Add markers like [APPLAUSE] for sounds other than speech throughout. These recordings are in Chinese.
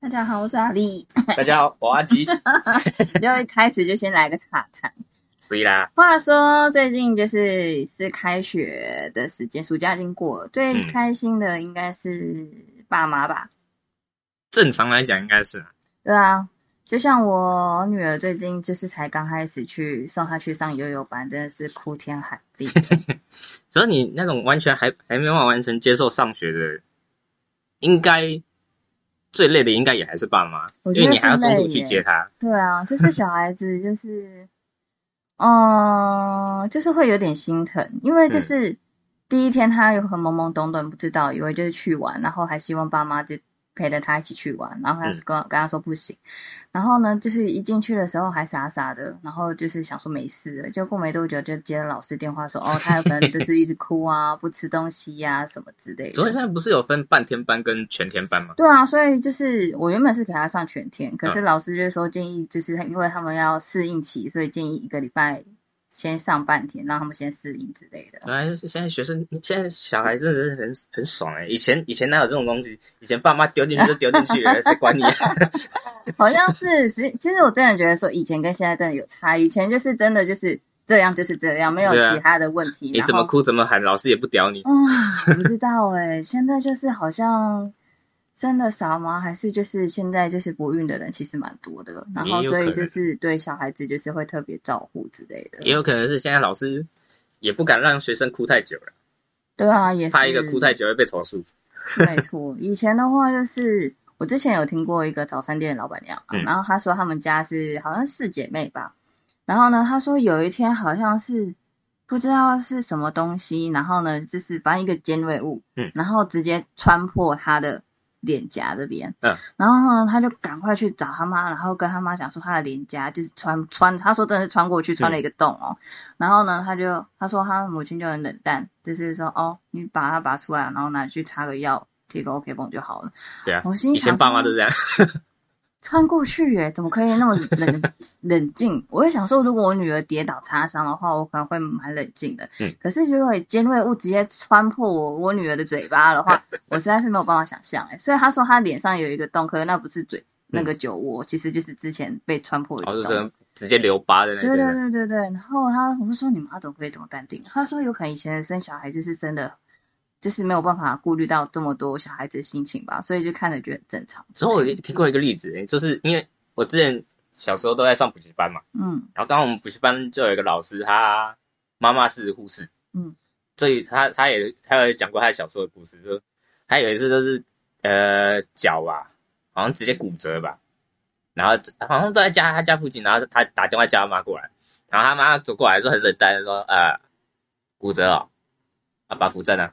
大家好，我是阿丽。[LAUGHS] 大家好，我阿吉。[LAUGHS] 就一开始就先来个塔谈。所以啦，话说最近就是是开学的时间，暑假已经过了，最开心的应该是爸妈吧？正常来讲应该是。对啊，就像我女儿最近就是才刚开始去送她去上悠悠班，真的是哭天喊地。[LAUGHS] 所以你那种完全还还没办法完成接受上学的，应该。最累的应该也还是爸妈，因为你还要中途去接他。对啊，就是小孩子，就是，嗯，就是会有点心疼，因为就是第一天他有很懵懵懂懂，不知道，以为就是去玩，然后还希望爸妈就。陪着他一起去玩，然后他是跟跟他说不行，然后呢，就是一进去的时候还傻傻的，然后就是想说没事了，就过没多久就接了老师电话说，哦，他有可能就是 [LAUGHS] 一直哭啊，不吃东西呀什么之类的。昨天现在不是有分半天班跟全天班吗？对啊，所以就是我原本是给他上全天，可是老师就是说建议，就是因为他们要适应期，所以建议一个礼拜。先上半天，让他们先适应之类的。来，现在学生，现在小孩真的是很很爽哎！以前以前哪有这种东西？以前爸妈丢进去就丢进去了，[LAUGHS] 谁管你？[LAUGHS] 好像是，实其实我真的觉得说，以前跟现在真的有差。以前就是真的就是这样，就是这样，没有其他的问题。你怎么哭怎么喊，老师也不屌你。啊，不知道哎，现在就是好像。真的少吗？还是就是现在就是不孕的人其实蛮多的，然后所以就是对小孩子就是会特别照顾之类的。也有可能是现在老师也不敢让学生哭太久了。[LAUGHS] 对啊，也怕一个哭太久会被投诉。[LAUGHS] 没错，以前的话就是我之前有听过一个早餐店的老板娘，然后她说他们家是好像四姐妹吧，然后呢，她说有一天好像是不知道是什么东西，然后呢就是把一个尖锐物，嗯，然后直接穿破她的。脸颊这边，嗯，然后呢，他就赶快去找他妈，然后跟他妈讲说他的脸颊就是穿穿，他说真的是穿过去穿了一个洞哦，然后呢，他就他说他母亲就很冷淡，就是说哦，你把它拔出来，然后拿去擦个药，贴个 OK 绷就好了。对啊，我心以前爸妈都这样。穿过去耶，怎么可以那么冷冷静？我会想说，如果我女儿跌倒擦伤的话，我可能会蛮冷静的。嗯，可是如果尖锐物直接穿破我我女儿的嘴巴的话，[LAUGHS] 我实在是没有办法想象哎。所以他说他脸上有一个洞，可是那不是嘴那个酒窝，其实就是之前被穿破的哦，是直接留疤的那对对对对对。然后他我就说你妈怎么可以这么淡定？他说有可能以前生小孩就是生的。就是没有办法顾虑到这么多小孩子的心情吧，所以就看着觉得很正常。之后我听过一个例子，就是因为我之前小时候都在上补习班嘛，嗯，然后刚好我们补习班就有一个老师，他妈妈是护士，嗯，所以他他也他有讲过他小时候的故事，就他有一次就是呃脚吧，好像直接骨折吧，然后好像都在家他家附近，然后他打电话叫他妈过来，然后他妈走过来说很冷淡说呃骨折哦，啊把扶正呢。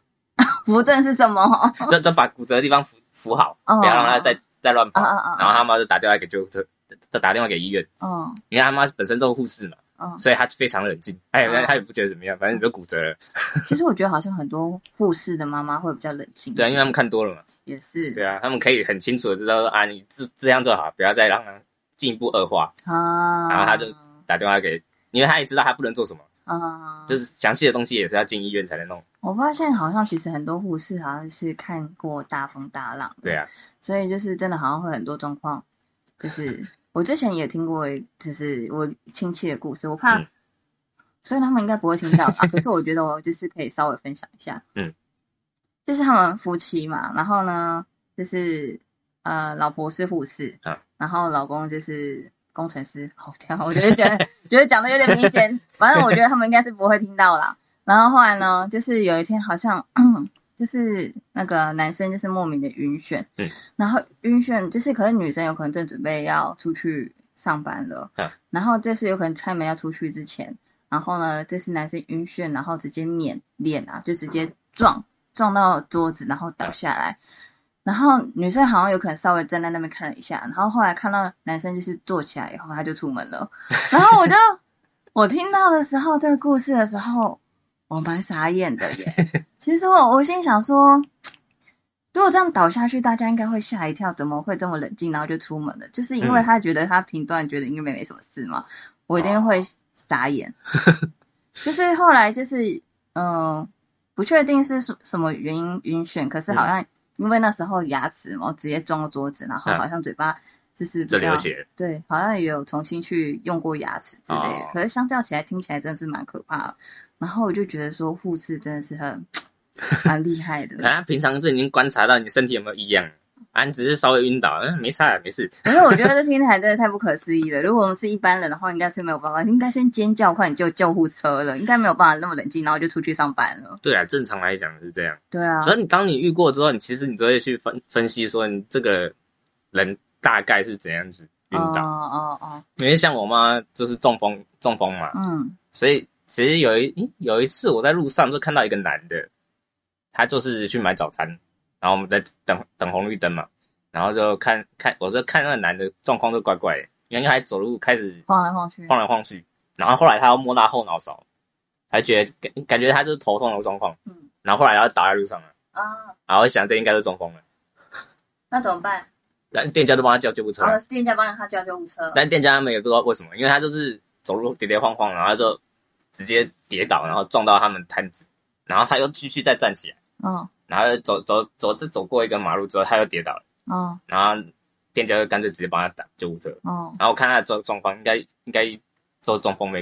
扶正是什么？就就把骨折的地方扶扶好，不要让他再再乱跑。然后他妈就打电话给救护车，再打电话给医院。嗯，因为他妈本身都是护士嘛，嗯，所以他非常冷静。哎，他也不觉得怎么样，反正你都骨折了。[LAUGHS] 其实我觉得好像很多护士的妈妈会比较冷静。对啊，因为他们看多了嘛。也是。对啊，他们可以很清楚的知道说啊，你这这样做好，不要再让他进一步恶化。啊。然后他就打电话给，因为他也知道他不能做什么。啊，就是详细的东西也是要进医院才能弄。我发现好像其实很多护士好像是看过大风大浪，对啊，所以就是真的好像会很多状况。就是 [LAUGHS] 我之前也听过，就是我亲戚的故事，我怕，所以他们应该不会听到啊。可是我觉得我就是可以稍微分享一下，嗯，就是他们夫妻嘛，然后呢，就是呃，老婆是护士，嗯，然后老公就是。工程师，好天啊！我觉得觉得觉得讲的有点明显，反正我觉得他们应该是不会听到啦。然后后来呢，就是有一天好像就是那个男生就是莫名的晕眩，嗯，然后晕眩就是可能女生有可能正准备要出去上班了，嗯，然后这是有可能开门要出去之前，然后呢，这是男生晕眩，然后直接脸脸啊就直接撞撞到桌子，然后倒下来。然后女生好像有可能稍微站在那边看了一下，然后后来看到男生就是坐起来以后，他就出门了。然后我就我听到的时候，这个故事的时候，我蛮傻眼的耶。[LAUGHS] 其实我我心想说，如果这样倒下去，大家应该会吓一跳，怎么会这么冷静，然后就出门了？就是因为他觉得他评断觉得应该没没什么事嘛，我一定会傻眼。[LAUGHS] 就是后来就是嗯，不确定是什什么原因晕眩，可是好像。因为那时候牙齿嘛直接撞到桌子，然后好像嘴巴就是这流血，对，好像也有重新去用过牙齿之类的。可是相较起来，听起来真的是蛮可怕的。然后我就觉得说，护士真的是很 [LAUGHS] 蛮厉害的。啊平常就已经观察到你身体有没有异样。啊，只是稍微晕倒，嗯，没差，没事。[LAUGHS] 可是我觉得这天台真的太不可思议了。如果我们是一般人的话，应该是没有办法，应该先尖叫，快点叫救护车了，应该没有办法那么冷静，然后就出去上班了。对啊，正常来讲是这样。对啊，所以你当你遇过之后，你其实你就会去分分析说，你这个人大概是怎样子晕倒。哦哦哦。因为像我妈就是中风，中风嘛。嗯。所以其实有一有一次我在路上就看到一个男的，他就是去买早餐。然后我们在等等红绿灯嘛，然后就看看，我就看那个男的状况就怪怪的，原来走路开始晃来晃去，晃来晃去，然后后来他要摸他后脑勺，还觉得感感觉他就是头痛的状况，嗯，然后后来他倒在路上了，啊，然后想这应该是中风了，那怎么办？那店家都帮他叫救护车，哦，店家帮他叫救护车，但店家他们也不知道为什么，因为他就是走路跌跌晃晃，然后就直接跌倒，然后撞到他们摊子，然后他又继续再站起来，嗯。然后走走走，就走过一个马路之后，他又跌倒了。哦。然后店家就干脆直接帮他打救护车。哦。然后我看他的状状况，应该应该做中风没？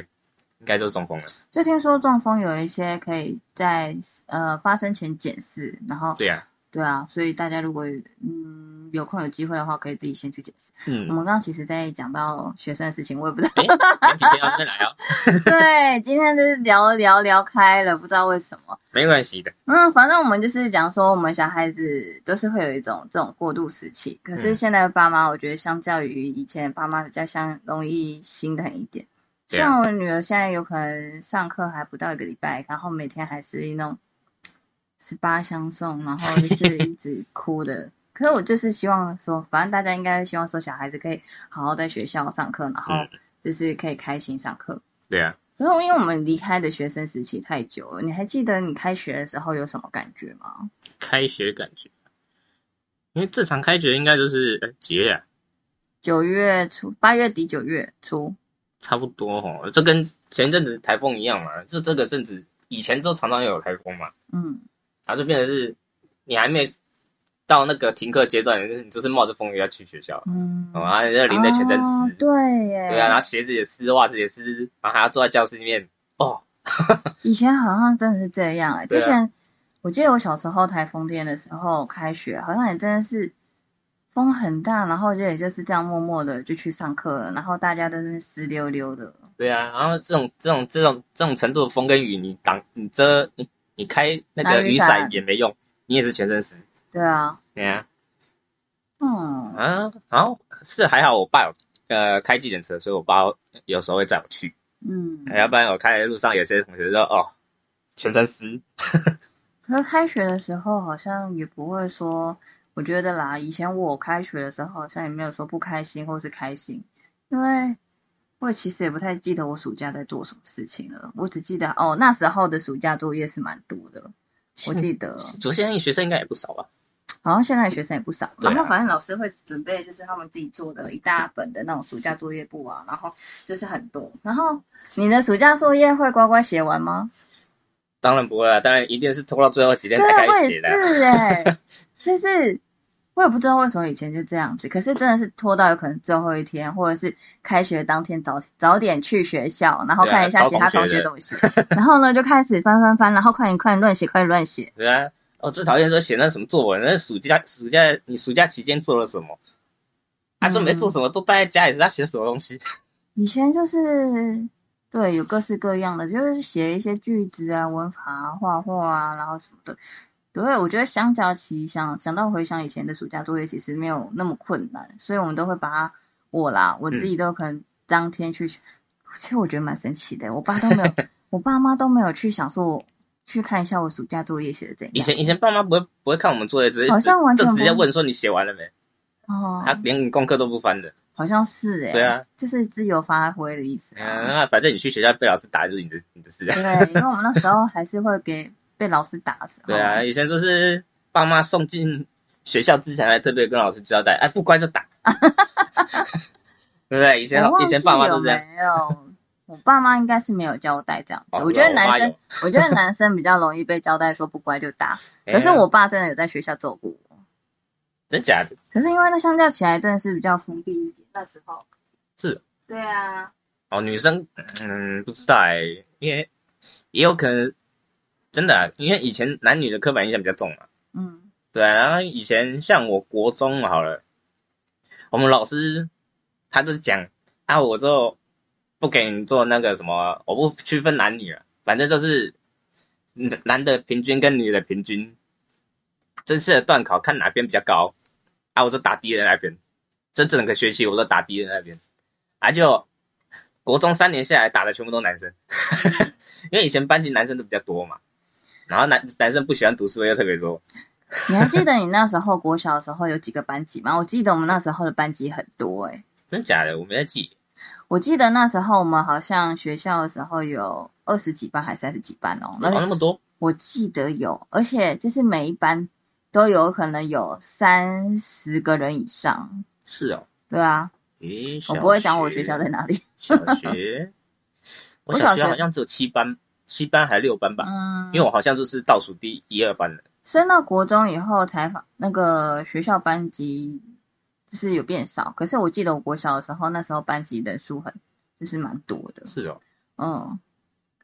应该就中风了。就听说中风有一些可以在呃发生前检视，然后。对呀。对啊，所以大家如果嗯有空有机会的话，可以自己先去解释。嗯，我们刚刚其实在讲到学生的事情，我也不知道。今天要这边来哦。[LAUGHS] 对，今天就是聊聊聊开了，不知道为什么。没关系的。嗯，反正我们就是讲说，我们小孩子都是会有一种这种过渡时期。可是现在的爸妈，我觉得相较于以前爸妈比较相容易心疼一点。像我女儿现在有可能上课还不到一个礼拜，然后每天还是那种。十八相送，然后就 [LAUGHS] 是一直哭的。可是我就是希望说，反正大家应该希望说，小孩子可以好好在学校上课，然后就是可以开心上课。对啊。然后因为我们离开的学生时期太久了，你还记得你开学的时候有什么感觉吗？开学感觉，因为这场开学应该就是几月啊？九月初，八月底九月初，差不多哦。就跟前一阵子台风一样嘛，就这个阵子以前都常常有台风嘛。嗯。然后就变成是，你还没到那个停课阶段，你就是冒着风雨要去学校，嗯，然后淋得全身湿，对耶，对啊，然后鞋子也湿，袜子也湿，然后还要坐在教室里面，哦，[LAUGHS] 以前好像真的是这样哎，之前我记得我小时候台风天的时候开学，好像也真的是风很大，然后就也就是这样默默的就去上课了，然后大家都是湿溜溜的，对啊，然后这种这种这种这种程度的风跟雨，你挡你遮你。你开那个雨伞也没用，你也是全身湿。对啊，对啊。嗯啊，是还好，我爸有呃开计程车，所以我爸有时候会载我去。嗯，要不然我开的路上有些同学说哦，全身湿。可是开学的时候好像也不会说，我觉得啦，以前我开学的时候好像也没有说不开心或是开心，因为。我其实也不太记得我暑假在做什么事情了，我只记得哦，那时候的暑假作业是蛮多的，我记得。昨天学生应该也不少吧？好像现在学生也不少，然后反正老师会准备就是他们自己做的一大本的那种暑假作业簿啊，然后就是很多。然后你的暑假作业会乖乖写完吗？当然不会啊，当然一定是拖到最后几天才开始写的。是哎，[LAUGHS] 就是。我也不知道为什么以前就这样子，可是真的是拖到有可能最后一天，或者是开学当天早早点去学校，然后看一下其他同学怎么写，然后呢就开始翻翻翻，然后快点快点乱写，快点乱写。对啊，我最讨厌说写那什么作文，那暑假暑假你暑假期间做了什么？啊，说没做什么，都待在家里是在写什么东西？[LAUGHS] 以前就是对，有各式各样的，就是写一些句子啊、文法啊、画画啊，然后什么的。对，我觉得相较起想想到回想以前的暑假作业，其实没有那么困难，所以我们都会把它我啦，我自己都可能当天去。其实我觉得蛮神奇的，我爸都没有，[LAUGHS] 我爸妈都没有去想说去看一下我暑假作业写的怎样。以前以前爸妈不会不会看我们作业，直接好像完全直接问说你写完了没？哦，他连功课都不翻的。好像是哎。对啊，就是自由发挥的意思。嗯，反正你去学校被老师打就是你的你的事。对，因为我们那时候还是会给。被老师打的时候，对啊，以前就是爸妈送进学校之前，还特别跟老师交代，哎，不乖就打，[LAUGHS] 对不对？以前以前爸妈都这样。没有，我爸妈应该是没有交代这样子。我觉得男生，[LAUGHS] 我觉得男生比较容易被交代说不乖就打。可是我爸真的有在学校揍过我。真假的？可是因为那相较起来，真的是比较封闭一点。那时候是，对啊。哦，女生，嗯，不知道哎，因为也有可能真的，因为以前男女的刻板印象比较重嘛。嗯，对啊。然后以前像我国中好了，我们老师他就是讲啊，我就不给你做那个什么，我不区分男女了，反正就是男的平均跟女的平均，真是的段考看哪边比较高啊，我就打敌人那边。这整个学期我都打敌人那边，啊就。国中三年下来打的全部都男生，[LAUGHS] 因为以前班级男生都比较多嘛，然后男男生不喜欢读书又特别多。你还记得你那时候国小的时候有几个班级吗？我记得我们那时候的班级很多哎，真假的？我没在记。我记得那时候我们好像学校的时候有二十几班还是三十几班哦，那么多？我记得有，而且就是每一班都有可能有三十个人以上。是哦。对啊。诶，我不会讲我学校在哪里。小学，我小学好像只有七班，七班还是六班吧？嗯，因为我好像就是倒数第一二班的。升到国中以后，采访那个学校班级就是有变少。可是我记得我国小的时候，那时候班级人数很就是蛮多的。是哦，嗯，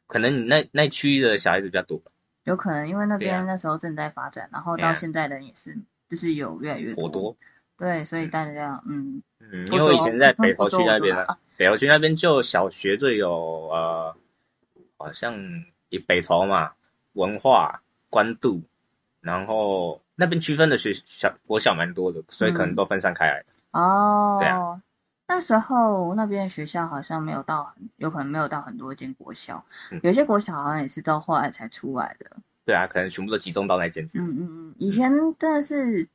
可能你那那区域的小孩子比较多吧？有可能，因为那边那时候正在发展，然后到现在的人也是，就是有越来越多。对，所以大家嗯嗯，因为我以前在北投区那边啊，北投区那边就小学就有呃，好像以北投嘛，文化、关渡，然后那边区分的学小国小蛮多的，所以可能都分散开来的哦，对啊，那时候那边学校好像没有到，有可能没有到很多间国小，有些国小好像也是到后来才出来的。对啊，可能全部都集中到那间去。嗯嗯嗯，以前真的是。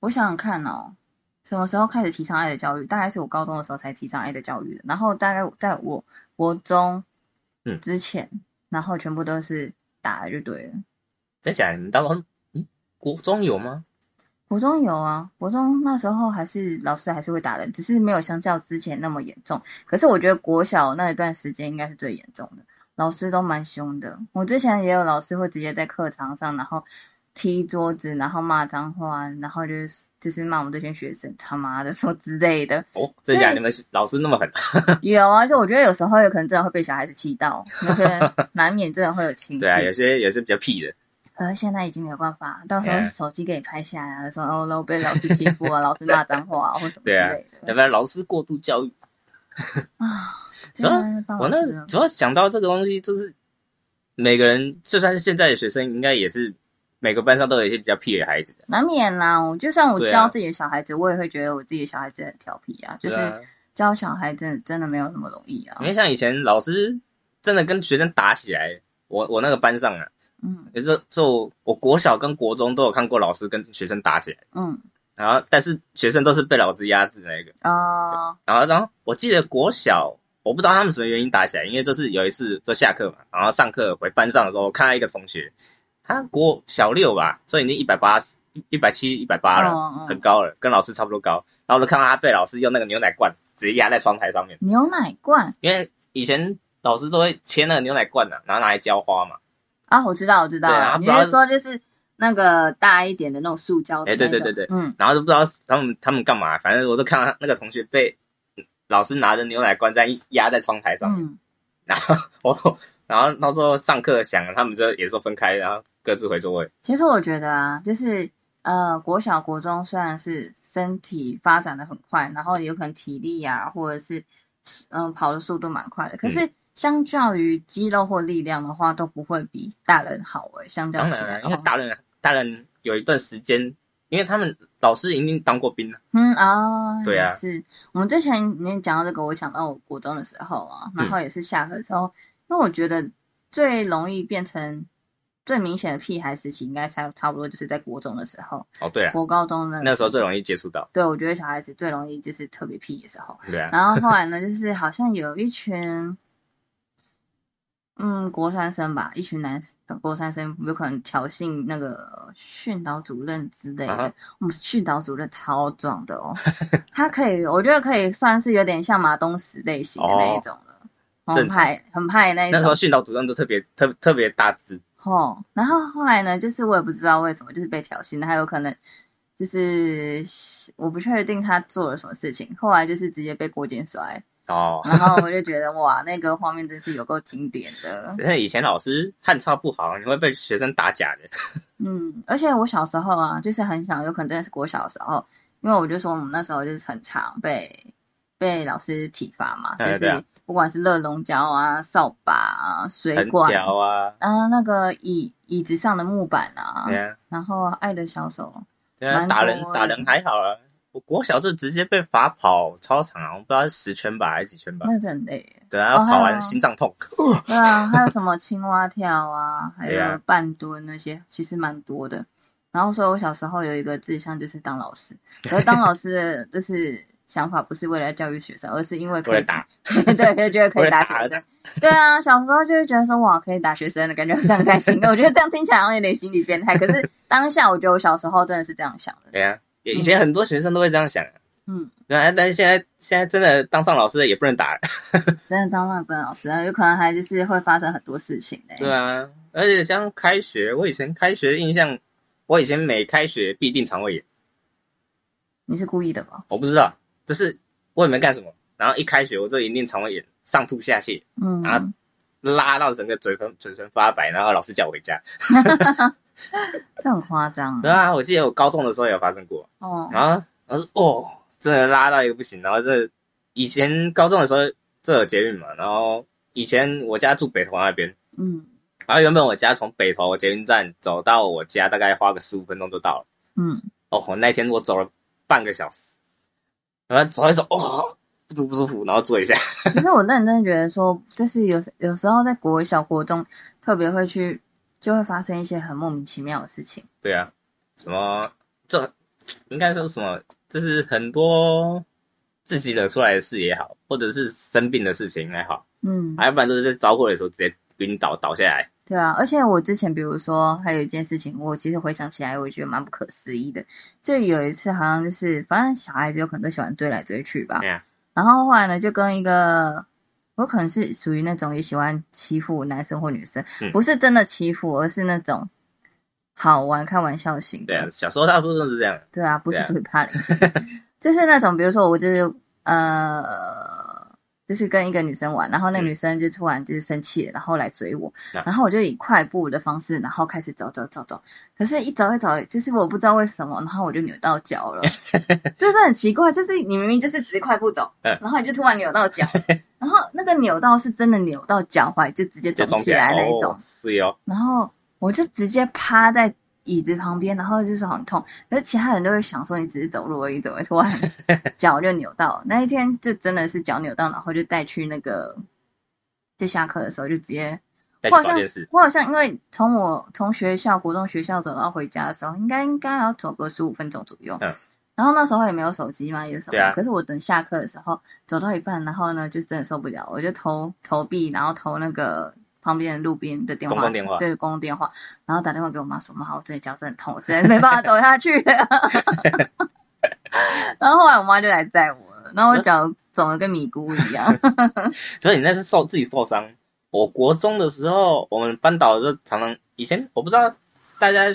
我想想看哦，什么时候开始提倡爱的教育？大概是我高中的时候才提倡爱的教育的。然后大概在我国中嗯之前，然后全部都是打就对了。在想你当中，嗯，国中有吗？国中有啊，国中那时候还是老师还是会打人，只是没有相较之前那么严重。可是我觉得国小那一段时间应该是最严重的，老师都蛮凶的。我之前也有老师会直接在课堂上，然后。踢桌子，然后骂脏话，然后就是就是骂我们这些学生他妈的什么之类的。哦，真假？你们老师那么狠？[LAUGHS] 有啊，就我觉得有时候有可能真的会被小孩子气到，那个难免真的会有情绪。对啊，有些也是比较屁的。呃，现在已经没有办法，到时候手机给你拍下来，说哦，然后被老师欺负啊，[LAUGHS] 老师骂脏话啊，或什么之类的。要不然老师过度教育啊？[LAUGHS] 主要我那主要想到这个东西，就是每个人，就算是现在的学生，应该也是。每个班上都有一些比较屁的孩子的，难免啦。我就算我教自己的小孩子，我也会觉得我自己的小孩子很调皮啊。就是教小孩真的真的没有那么容易啊。因为像以前老师真的跟学生打起来，我我那个班上啊，嗯，也就就我国小跟国中都有看过老师跟学生打起来，嗯，然后但是学生都是被老师压制那个哦。然后然后我记得国小我不知道他们什么原因打起来，因为就是有一次就下课嘛，然后上课回班上的时候，我看到一个同学。他国小六吧，所以已经一百八十、一百七、一百八了，很高了，跟老师差不多高。然后我就看到他被老师用那个牛奶罐直接压在窗台上面。牛奶罐？因为以前老师都会切那个牛奶罐的，然后拿来浇花嘛。啊，我知道，我知道。对啊你是说就是那个大一点的那种塑胶？哎，对对对对，嗯。然后都不知道他们他们干嘛，反正我都看到那个同学被老师拿着牛奶罐在压在窗台上面。然后我，然后到时候上课响了，他们就也是分开，然后。各自回座位。其实我觉得啊，就是呃，国小、国中虽然是身体发展的很快，然后有可能体力啊，或者是嗯跑的速度蛮快的，可是相较于肌肉或力量的话，都不会比大人好诶。相较起来，因为大人大人有一段时间，因为他们老师已经当过兵了。嗯啊，对啊，是我们之前你讲到这个，我想到我国中的时候啊，然后也是下课的时候，因为我觉得最容易变成。最明显的屁孩时期，应该差差不多就是在国中的时候。哦，对啊，国高中的那时候最容易接触到。对，我觉得小孩子最容易就是特别屁的时候。对啊。然后后来呢，就是好像有一群，嗯，国三生吧，一群男国三生有可能挑衅那个训导主任之类的。我们训导主任超壮的哦，[LAUGHS] 他可以，我觉得可以算是有点像马东石类型的那一种了，很派很派那。那时候训导主任都特别特特别大只。哦，然后后来呢？就是我也不知道为什么，就是被挑衅的，还有可能就是我不确定他做了什么事情，后来就是直接被过肩摔哦，然后我就觉得哇，那个画面真是有够经典的。因为以前老师汉操不好，你会被学生打假的。嗯，而且我小时候啊，就是很小，有可能真的是国小的时候，因为我就说我们那时候就是很常被被老师体罚嘛，就是不管是热熔胶啊、扫把啊、水管啊，嗯，那个椅椅子上的木板啊，然后爱的小手。打人打人还好啊，我国小就直接被罚跑操场啊，我不知道是十圈吧还是几圈吧。那真很累。对啊，跑完心脏痛。[LAUGHS] 对啊，还有什么青蛙跳啊，还有半蹲那些，其实蛮多的。然后说，我小时候有一个志向就是当老师，可是当老师的就是想法不是为了教育学生，而是因为可以打。[LAUGHS] 对，就觉得可以打学生。对啊，小时候就会觉得说哇，可以打学生的感觉非常开心。[LAUGHS] 我觉得这样听起来好像有点心理变态，可是当下我觉得我小时候真的是这样想的。对啊，以前很多学生都会这样想。嗯，对啊，但是现在现在真的当上老师也不能打。[LAUGHS] 真的当上不能老师啊，有可能还就是会发生很多事情呢。对啊，而且像开学，我以前开学的印象，我以前每开学必定肠胃炎。你是故意的吧？我不知道，就是我也没干什么，然后一开学我就一定肠胃炎。上吐下泻，嗯，然后拉到整个嘴唇嘴唇发白，然后老师叫我回家 [LAUGHS] [LAUGHS] 这很夸张。对啊，我记得我高中的时候有发生过，哦，然后老师哦，真的拉到一个不行。然后这以前高中的时候这有捷运嘛，然后以前我家住北投那边，嗯，然后原本我家从北投捷运站走到我家大概花个十五分钟就到了，嗯，哦，我那天我走了半个小时，然后走一走，哦。不舒不舒服，然后坐一下。[LAUGHS] 其实我认真觉得说，就是有有时候在国小、国中，特别会去，就会发生一些很莫名其妙的事情。对啊，什么这应该说什么？就是很多自己惹出来的事也好，或者是生病的事情也好，嗯，要不然就是在招呼的时候直接晕倒倒下来。对啊，而且我之前比如说还有一件事情，我其实回想起来，我觉得蛮不可思议的。就有一次，好像就是反正小孩子有可能都喜欢追来追去吧。对啊。然后后来呢，就跟一个，我可能是属于那种也喜欢欺负男生或女生，不是真的欺负，而是那种好玩、开玩笑型。对啊，小时候大部分都是这样。对啊，不是属于怕凌型，[LAUGHS] 就是那种，比如说我就是呃。就是跟一个女生玩，然后那女生就突然就是生气了，然后来追我，然后我就以快步的方式，然后开始走走走走，可是，一走一走，就是我不知道为什么，然后我就扭到脚了，[LAUGHS] 就是很奇怪，就是你明明就是直接快步走，然后你就突然扭到脚，[LAUGHS] 然后那个扭到是真的扭到脚踝，就直接肿起来那一种，是哦，然后我就直接趴在。椅子旁边，然后就是很痛，可是其他人都会想说你只是走路而已，怎么突然脚就扭到？那一天就真的是脚扭到，然后就带去那个，就下课的时候就直接，我好像我好像因为从我从学校国中学校走到回家的时候，应该应该要走个十五分钟左右，嗯，然后那时候也没有手机嘛，有什么？可是我等下课的时候走到一半，然后呢就真的受不了，我就投投币，然后投那个。旁边的路边的电话，对公共电话，然后打电话给我妈说：“妈，我这里脚真的痛，我实在没办法走下去。[LAUGHS] ”然后后来我妈就来载我了，然后我脚肿的跟米糊一样。[LAUGHS] 所以你那是受自己受伤。我国中的时候，我们班导就常常以前我不知道大家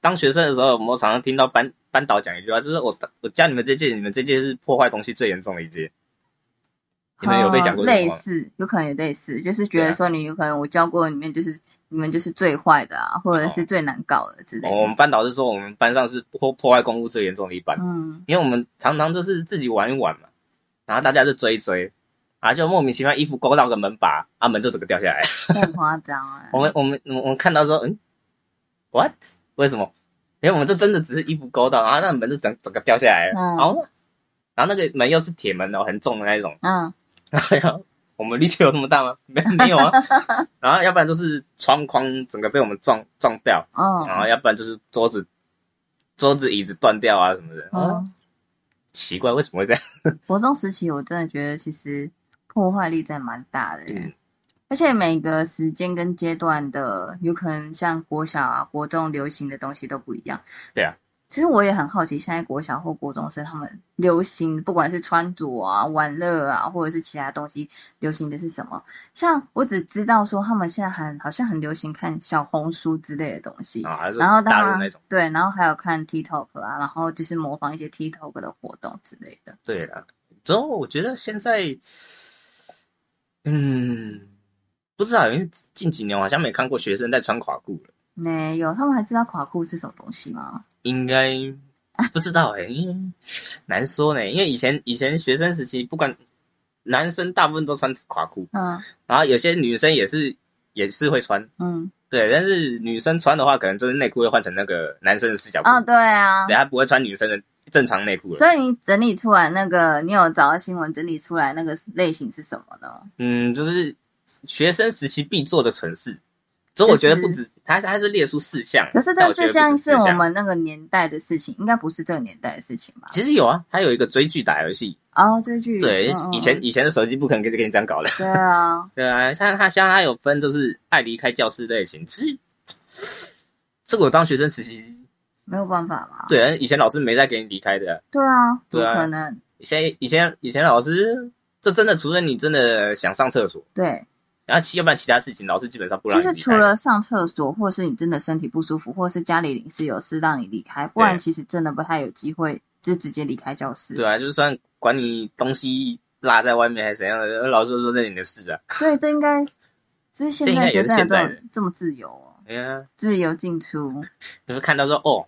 当学生的时候有没有常常听到班班导讲一句话，就是我我教你们这届，你们这届是破坏东西最严重的一届。你们有被讲过类似，有可能也类似，就是觉得说你有可能我教过里面就是你们就是最坏的啊，或者是最难搞的之类。我们班导师说我们班上是破破坏公物最严重的一班，嗯，因为我们常常就是自己玩一玩嘛，然后大家就追一追，啊，就莫名其妙衣服勾到个门把，啊门就整个掉下来，很夸张哎。[LAUGHS] 我们我们我们看到说，嗯，what？为什么？因为我们这真的只是衣服勾到，然后那门就整整个掉下来了，然后然后那个门又是铁门哦，很重的那种，嗯。[LAUGHS] 哎呀，我们力气有那么大吗？没 [LAUGHS] 没有啊。然后要不然就是窗框整个被我们撞撞掉，哦。然后要不然就是桌子桌子椅子断掉啊什么的。哦，奇怪，为什么会这样？[LAUGHS] 国中时期我真的觉得其实破坏力在蛮大的，嗯。而且每个时间跟阶段的有可能像国小啊、国中流行的东西都不一样。对啊。其实我也很好奇，现在国小或国中生他们流行，不管是穿着啊、玩乐啊，或者是其他东西，流行的是什么？像我只知道说，他们现在很好像很流行看小红书之类的东西，然后大陆那种对，然后还有看 TikTok 啊，然后就是模仿一些 TikTok 的活动之类的。对了，之后我觉得现在，嗯，不知道，因为近几年我好像没看过学生在穿垮裤了。没有，他们还知道垮裤是什么东西吗？应该不知道哎，因为难说呢。因为以前以前学生时期，不管男生大部分都穿垮裤，嗯，然后有些女生也是也是会穿，嗯，对。但是女生穿的话，可能就是内裤会换成那个男生的四角裤，哦，对啊，对，他不会穿女生的正常内裤了所以你整理出来那个，你有找到新闻整理出来那个类型是什么呢？嗯，就是学生时期必做的蠢事。所以我觉得不止，他他是列出四项。可是这四项是我们那个年代的事情，应该不是这个年代的事情吧？其实有啊，他有一个追剧打游戏哦，追剧。对，以前以前的手机不可能给给你这样搞的。对啊，[LAUGHS] 对啊，像他像他有分，就是爱离开教室类型。其实这个我当学生时期没有办法嘛。对，以前老师没再给你离开的。对啊，对啊，可能。以前以前以前老师，这真的，除非你真的想上厕所。对。然后其要不然其他事情，老师基本上不让。就是除了上厕所，或是你真的身体不舒服，或是家里临时有事让你离开，不然其实真的不太有机会就直接离开教室。对啊，就算管你东西落在外面还是怎样的，老师说那你的事啊。[LAUGHS] 所以这应该，这是现在学生这么这么自由哦。自由进出。你会看到说哦，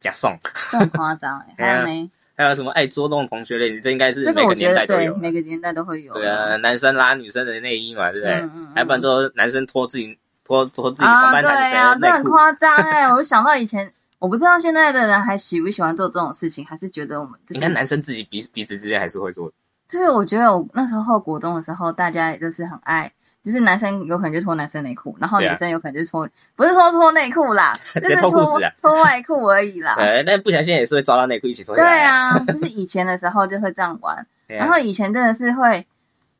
假送，这很夸张哎，还有呢。还有什么爱捉弄同学类？这应该是每个年代都有，每个年代都会有。对啊，男生拉女生的内衣嘛，对不对？嗯嗯。还不然说男生脱自己脱脱自己同班同学啊，这很夸张哎！我想到以前，我不知道现在的人还喜不喜欢做这种事情，还是觉得我们应该男生自己彼彼此之间还是会做。就是我觉得我那时候国中的时候，大家也就是很爱。就是男生有可能就脱男生内裤，然后女生有可能就脱，不是说脱内裤啦，[LAUGHS] 就是脱脱外裤而已啦。对，[LAUGHS] 但不小心也是会抓到内裤一起脱。对啊，就是以前的时候就会这样玩，[LAUGHS] 然后以前真的是会，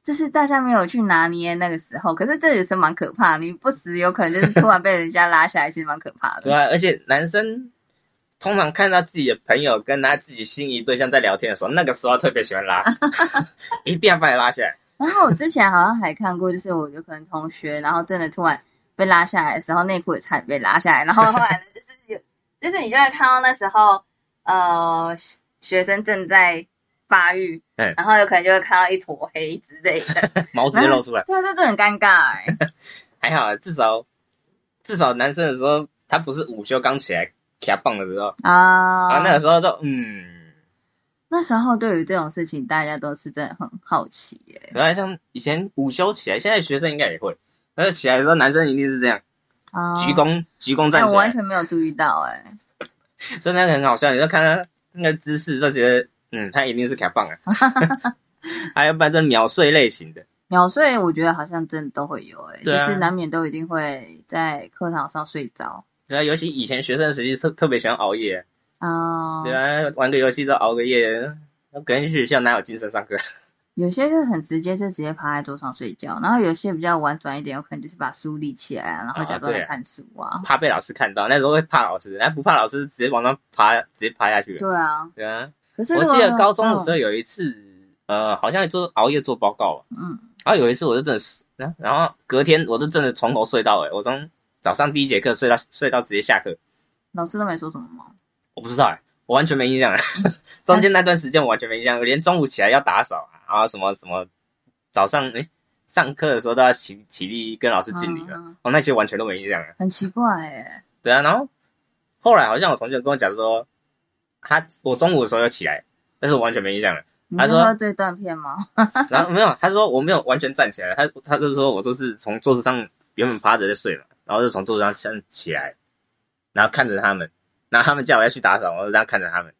就是大家没有去拿捏那个时候，可是这也是蛮可怕，你不时有可能就是突然被人家拉下来，其实蛮可怕的。对啊，而且男生通常看到自己的朋友跟他自己心仪对象在聊天的时候，那个时候特别喜欢拉，一定要把你拉下来。然后我之前好像还看过，就是我有可能同学，然后真的突然被拉下来的时候，内裤也差点被拉下来。然后后来呢，就是有，就是你就会看到那时候，呃，学生正在发育，然后有可能就会看到一坨黑之类的 [LAUGHS] 毛直接露出来，这这这很尴尬哎。[LAUGHS] 还好，至少至少男生的时候，他不是午休刚起来卡棒的时候啊，啊那个时候就嗯。那时候对于这种事情，大家都是真的很好奇耶。原来像以前午休起来，现在学生应该也会。但是起来的时候，男生一定是这样，鞠躬鞠躬站起来。我完全没有注意到哎，真的很好笑。你就看他那个姿势，就觉得嗯，他一定是卡棒啊。[LAUGHS] 还有反正秒睡类型的，秒睡我觉得好像真的都会有哎，就是难免都一定会在课堂上睡着。对啊，尤其以前学生时期特特别喜欢熬夜。哦，对啊，玩个游戏都熬个夜，那隔天去学校哪有精神上课？[LAUGHS] 有些就很直接，就直接趴在桌上睡觉。然后有些比较婉转一点，有可能就是把书立起来，然后假装在看书啊。怕被老师看到，那时候会怕老师，那不怕老师，直接往上爬，直接爬下去。对啊，对啊。可是我记得高中的时候有一次，呃，好像做熬夜做报告嗯。然后有一次我就真的是，然后隔天我就真的从头睡到尾，我从早上第一节课睡到睡到直接下课。老师都没说什么吗？我不知道哎，我完全没印象。[LAUGHS] 中间那段时间我完全没印象，我连中午起来要打扫啊，然后什么什么，早上哎上课的时候都要起起立跟老师敬礼了，我那些完全都没印象。很奇怪哎。对啊，然后后来好像我同学跟我讲说，他我中午的时候要起来，但是我完全没印象了。他说这段片吗？[LAUGHS] 然后没有，他说我没有完全站起来，他他就是说我都是从桌子上原本趴着在睡嘛，然后就从桌子上先起来，然后看着他们。然后他们叫我要去打扫，我就这样看着他们，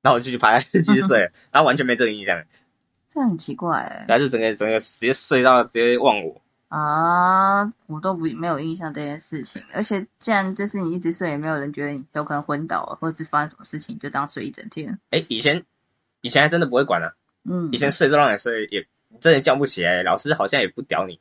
然后我继续爬，继续睡，然后完全没这个印象，这很奇怪哎。还是整个整个直接睡到直接忘我啊，我都不没有印象这件事情。而且既然就是你一直睡，也没有人觉得你有可能昏倒了，或者是发生什么事情，就这样睡一整天。哎，以前以前还真的不会管啊，嗯，以前睡就让你睡，也真的叫不起来，老师好像也不屌你。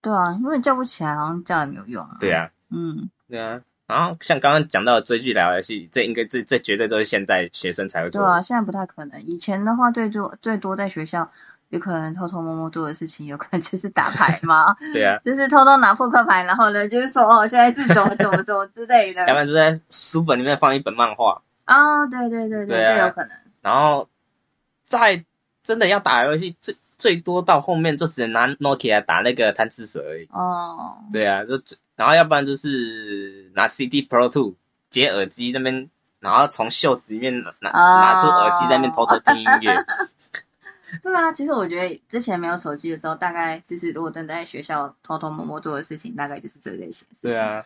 对啊，因为叫不起来，好像叫也没有用。啊对啊，嗯，对啊。然后像刚刚讲到的追剧聊游戏，这应该这这绝对都是现在学生才会做。对啊，现在不太可能。以前的话，最多最多在学校有可能偷偷摸摸做的事情，有可能就是打牌嘛。[LAUGHS] 对啊，就是偷偷拿扑克牌，然后呢，就是说哦，现在是怎么怎么怎么之类的。要不然就在书本里面放一本漫画。啊，对对对对，这有可能。然后在真的要打游戏，最最多到后面就只能拿 Nokia 打那个贪吃蛇而已。哦，对啊，就。然后要不然就是拿 CD Pro Two 接耳机那边，然后从袖子里面拿拿出耳机在那边偷偷听音乐。[LAUGHS] 对啊，其实我觉得之前没有手机的时候，大概就是如果真的在学校偷偷摸摸做的事情，大概就是这类型的事情。对啊。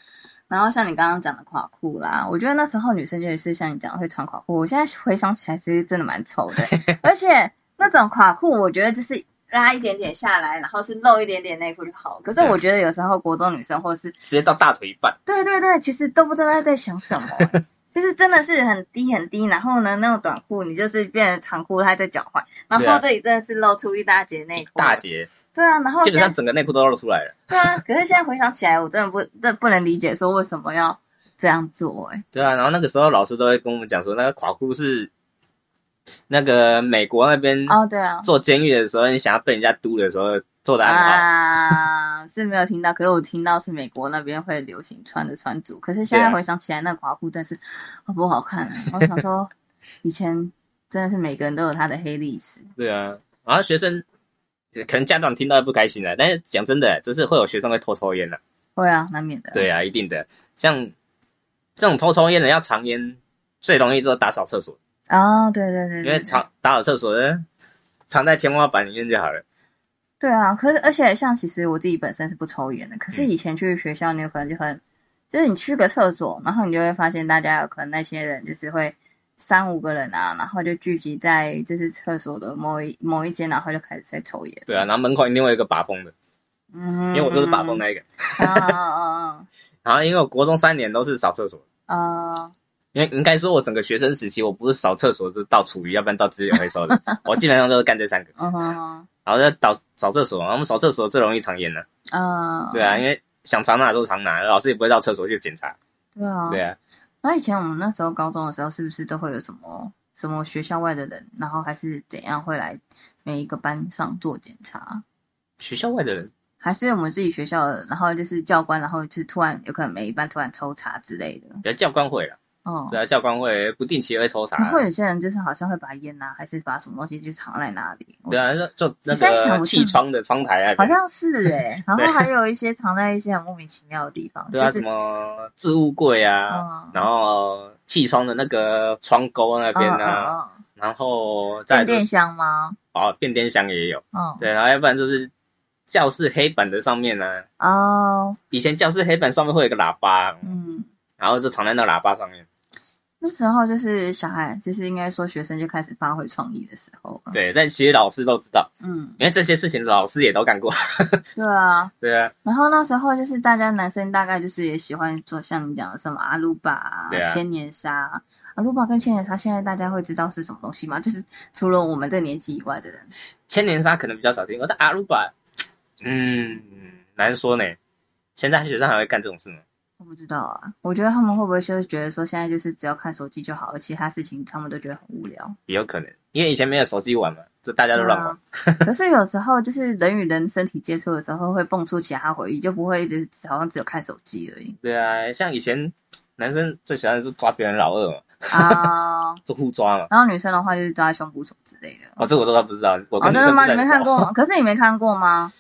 然后像你刚刚讲的垮裤啦，我觉得那时候女生就是像你讲会穿垮裤，我现在回想起来其实真的蛮丑的，[LAUGHS] 而且那种垮裤我觉得就是。拉一点点下来，然后是露一点点内裤就好。可是我觉得有时候国中女生或是直接到大腿一半，对对对，其实都不知道她在想什么，[LAUGHS] 就是真的是很低很低。然后呢，那种短裤你就是变成长裤，她在脚踝，然后这里真的是露出一大截内裤，大截。对啊，然后基本上整个内裤都露出来了。对啊，可是现在回想起来，我真的不这不能理解说为什么要这样做哎。对啊，然后那个时候老师都会跟我们讲说，那个垮裤是。那个美国那边哦，对啊，做监狱的时候，你想要被人家嘟的时候，做的很好啊，是没有听到，可是我听到是美国那边会流行穿的穿着，可是现在回想起来，那垮裤真是不好看。我想说，以前真的是每个人都有他的黑历史。对啊，然后学生可能家长听到不开心了，但是讲真的，就是会有学生会偷抽烟的。会啊，难免的。对啊，一定的。像这种偷抽烟的要藏烟，最容易做打扫厕所。哦，对对对，因为藏打扫厕所的，藏在天花板里面就好了。对啊，可是而且像其实我自己本身是不抽烟的，可是以前去学校，你有可能就很，就是你去个厕所，然后你就会发现大家有可能那些人就是会三五个人啊，然后就聚集在就是厕所的某一某一间，然后就开始在抽烟。对啊，然后门口一定会有一个把风的，嗯，因为我就是把风那一个。啊啊啊！[LAUGHS] 然后因为我国中三年都是扫厕所。啊。因为应该说，我整个学生时期，我不是扫厕所，就是倒厨余，要不然倒资源回收的。我基本上都是干这三个。然后在倒扫厕所，我们扫厕所最容易藏烟了。啊，对啊，因为想藏哪都藏哪，老师也不会到厕所去检查。对啊，对啊。那以前我们那时候高中的时候，是不是都会有什么什么学校外的人，然后还是怎样会来每一个班上做检查？学校外的人，还是我们自己学校的？然后就是教官，然后就突然有可能每一班突然抽查之类的。教官会了。哦，对啊，教官会不定期会抽查，会有些人就是好像会把烟呐，还是把什么东西就藏在那里。对啊，就就那个气窗的窗台啊，好像是哎，[LAUGHS] 然后还有一些藏在一些很莫名其妙的地方。对啊，什么置物柜啊，然后气窗的那个窗钩那边啊，然后变电箱吗？哦，变电箱也有。哦，对，然后要不然就是教室黑板的上面呢。哦，以前教室黑板上面会有个喇叭，嗯，然后就藏在那喇叭上面。那时候就是小孩，就是应该说学生就开始发挥创意的时候。对，但其实老师都知道，嗯，因为这些事情老师也都干过。[LAUGHS] 对啊，对啊。然后那时候就是大家男生大概就是也喜欢做像你讲的什么阿鲁巴、千年沙。阿鲁巴跟千年沙，现在大家会知道是什么东西吗？就是除了我们这年纪以外的人，千年沙可能比较少听，但阿鲁巴，嗯，难说呢。现在学生还会干这种事吗？我不知道啊，我觉得他们会不会就是觉得说现在就是只要看手机就好，而其他事情他们都觉得很无聊。也有可能，因为以前没有手机玩嘛，就大家都乱玩。可是有时候就是人与人身体接触的时候，会蹦出其他回忆，就不会一直好像只有看手机而已。对啊，像以前男生最喜欢的是抓别人老二嘛，啊，[LAUGHS] 就互抓嘛。然后女生的话就是抓胸部什么之类的。哦，这我都不知道。哦，真的吗？你没看过吗？可是你没看过吗？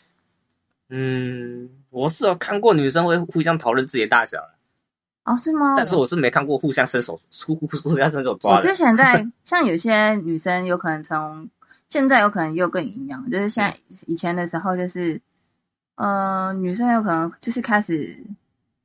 [LAUGHS] 嗯。我是有看过女生会互相讨论自己的大小哦，是吗？但是我是没看过互相伸手、[LAUGHS] 互互互相伸手抓的。我之前在 [LAUGHS] 像有些女生有可能从现在有可能又更营养，就是现在以前的时候就是，呃，女生有可能就是开始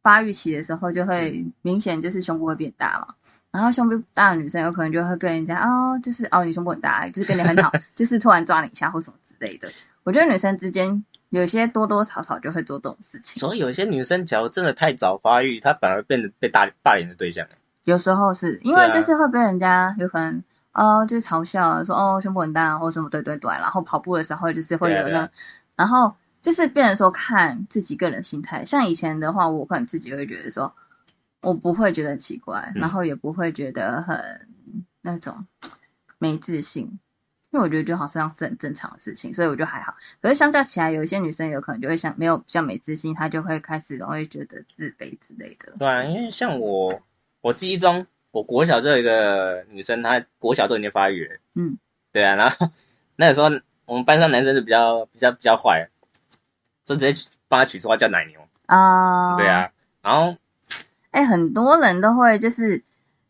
发育期的时候就会明显就是胸部会变大嘛，然后胸部大的女生有可能就会被人家哦，就是哦你胸部很大，就是跟你很好，[LAUGHS] 就是突然抓你一下或什么之类的。我觉得女生之间。有些多多少少就会做这种事情，所以有些女生假如真的太早发育，她反而变得被大霸凌的对象。有时候是因为就是会被人家有可能哦，就是嘲笑说哦胸部很大或什么对对对，然后跑步的时候就是会有那，然后就是变成说看自己个人心态。像以前的话，我可能自己会觉得说，我不会觉得奇怪，然后也不会觉得很那种没自信，因为我觉得就好像是很正常的事情，所以我就还好。可是相较起来，有一些女生有可能就会像没有比较没自信，她就会开始容易觉得自卑之类的。对啊，因为像我，我记忆中，我国小这一个女生，她国小都已经发育了。嗯，对啊，然后那个时候我们班上男生就比较比较比较坏，就直接帮她取绰号叫奶牛啊。对啊，然后。哎，很多人都会就是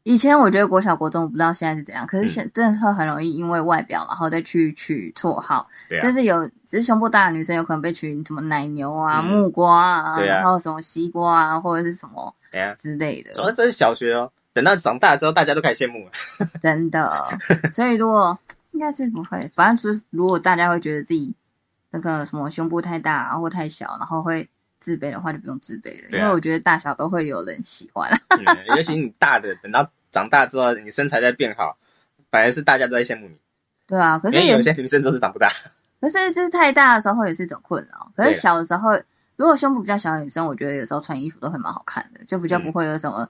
以前我觉得国小国中我不知道现在是怎样，可是现真的会很容易因为外表然后再去取绰号，就是有就是胸部大的女生有可能被取什么奶牛啊、木瓜啊，然后什么西瓜啊或者是什么之类的。主要这是小学哦，等到长大之后大家都开始羡慕了。[LAUGHS] 真的，所以如果应该是不会，反正就是如果大家会觉得自己那个什么胸部太大啊或太小，然后会。自卑的话就不用自卑了，因为我觉得大小都会有人喜欢。[LAUGHS] 尤其你大的，等到长大之后，你身材在变好，反而是大家都在羡慕你。对啊，可是有些女生就是长不大。[LAUGHS] 可是就是太大的时候也是一种困扰。可是小的时候，如果胸部比较小的女生，我觉得有时候穿衣服都会蛮好看的，就比较不会有什么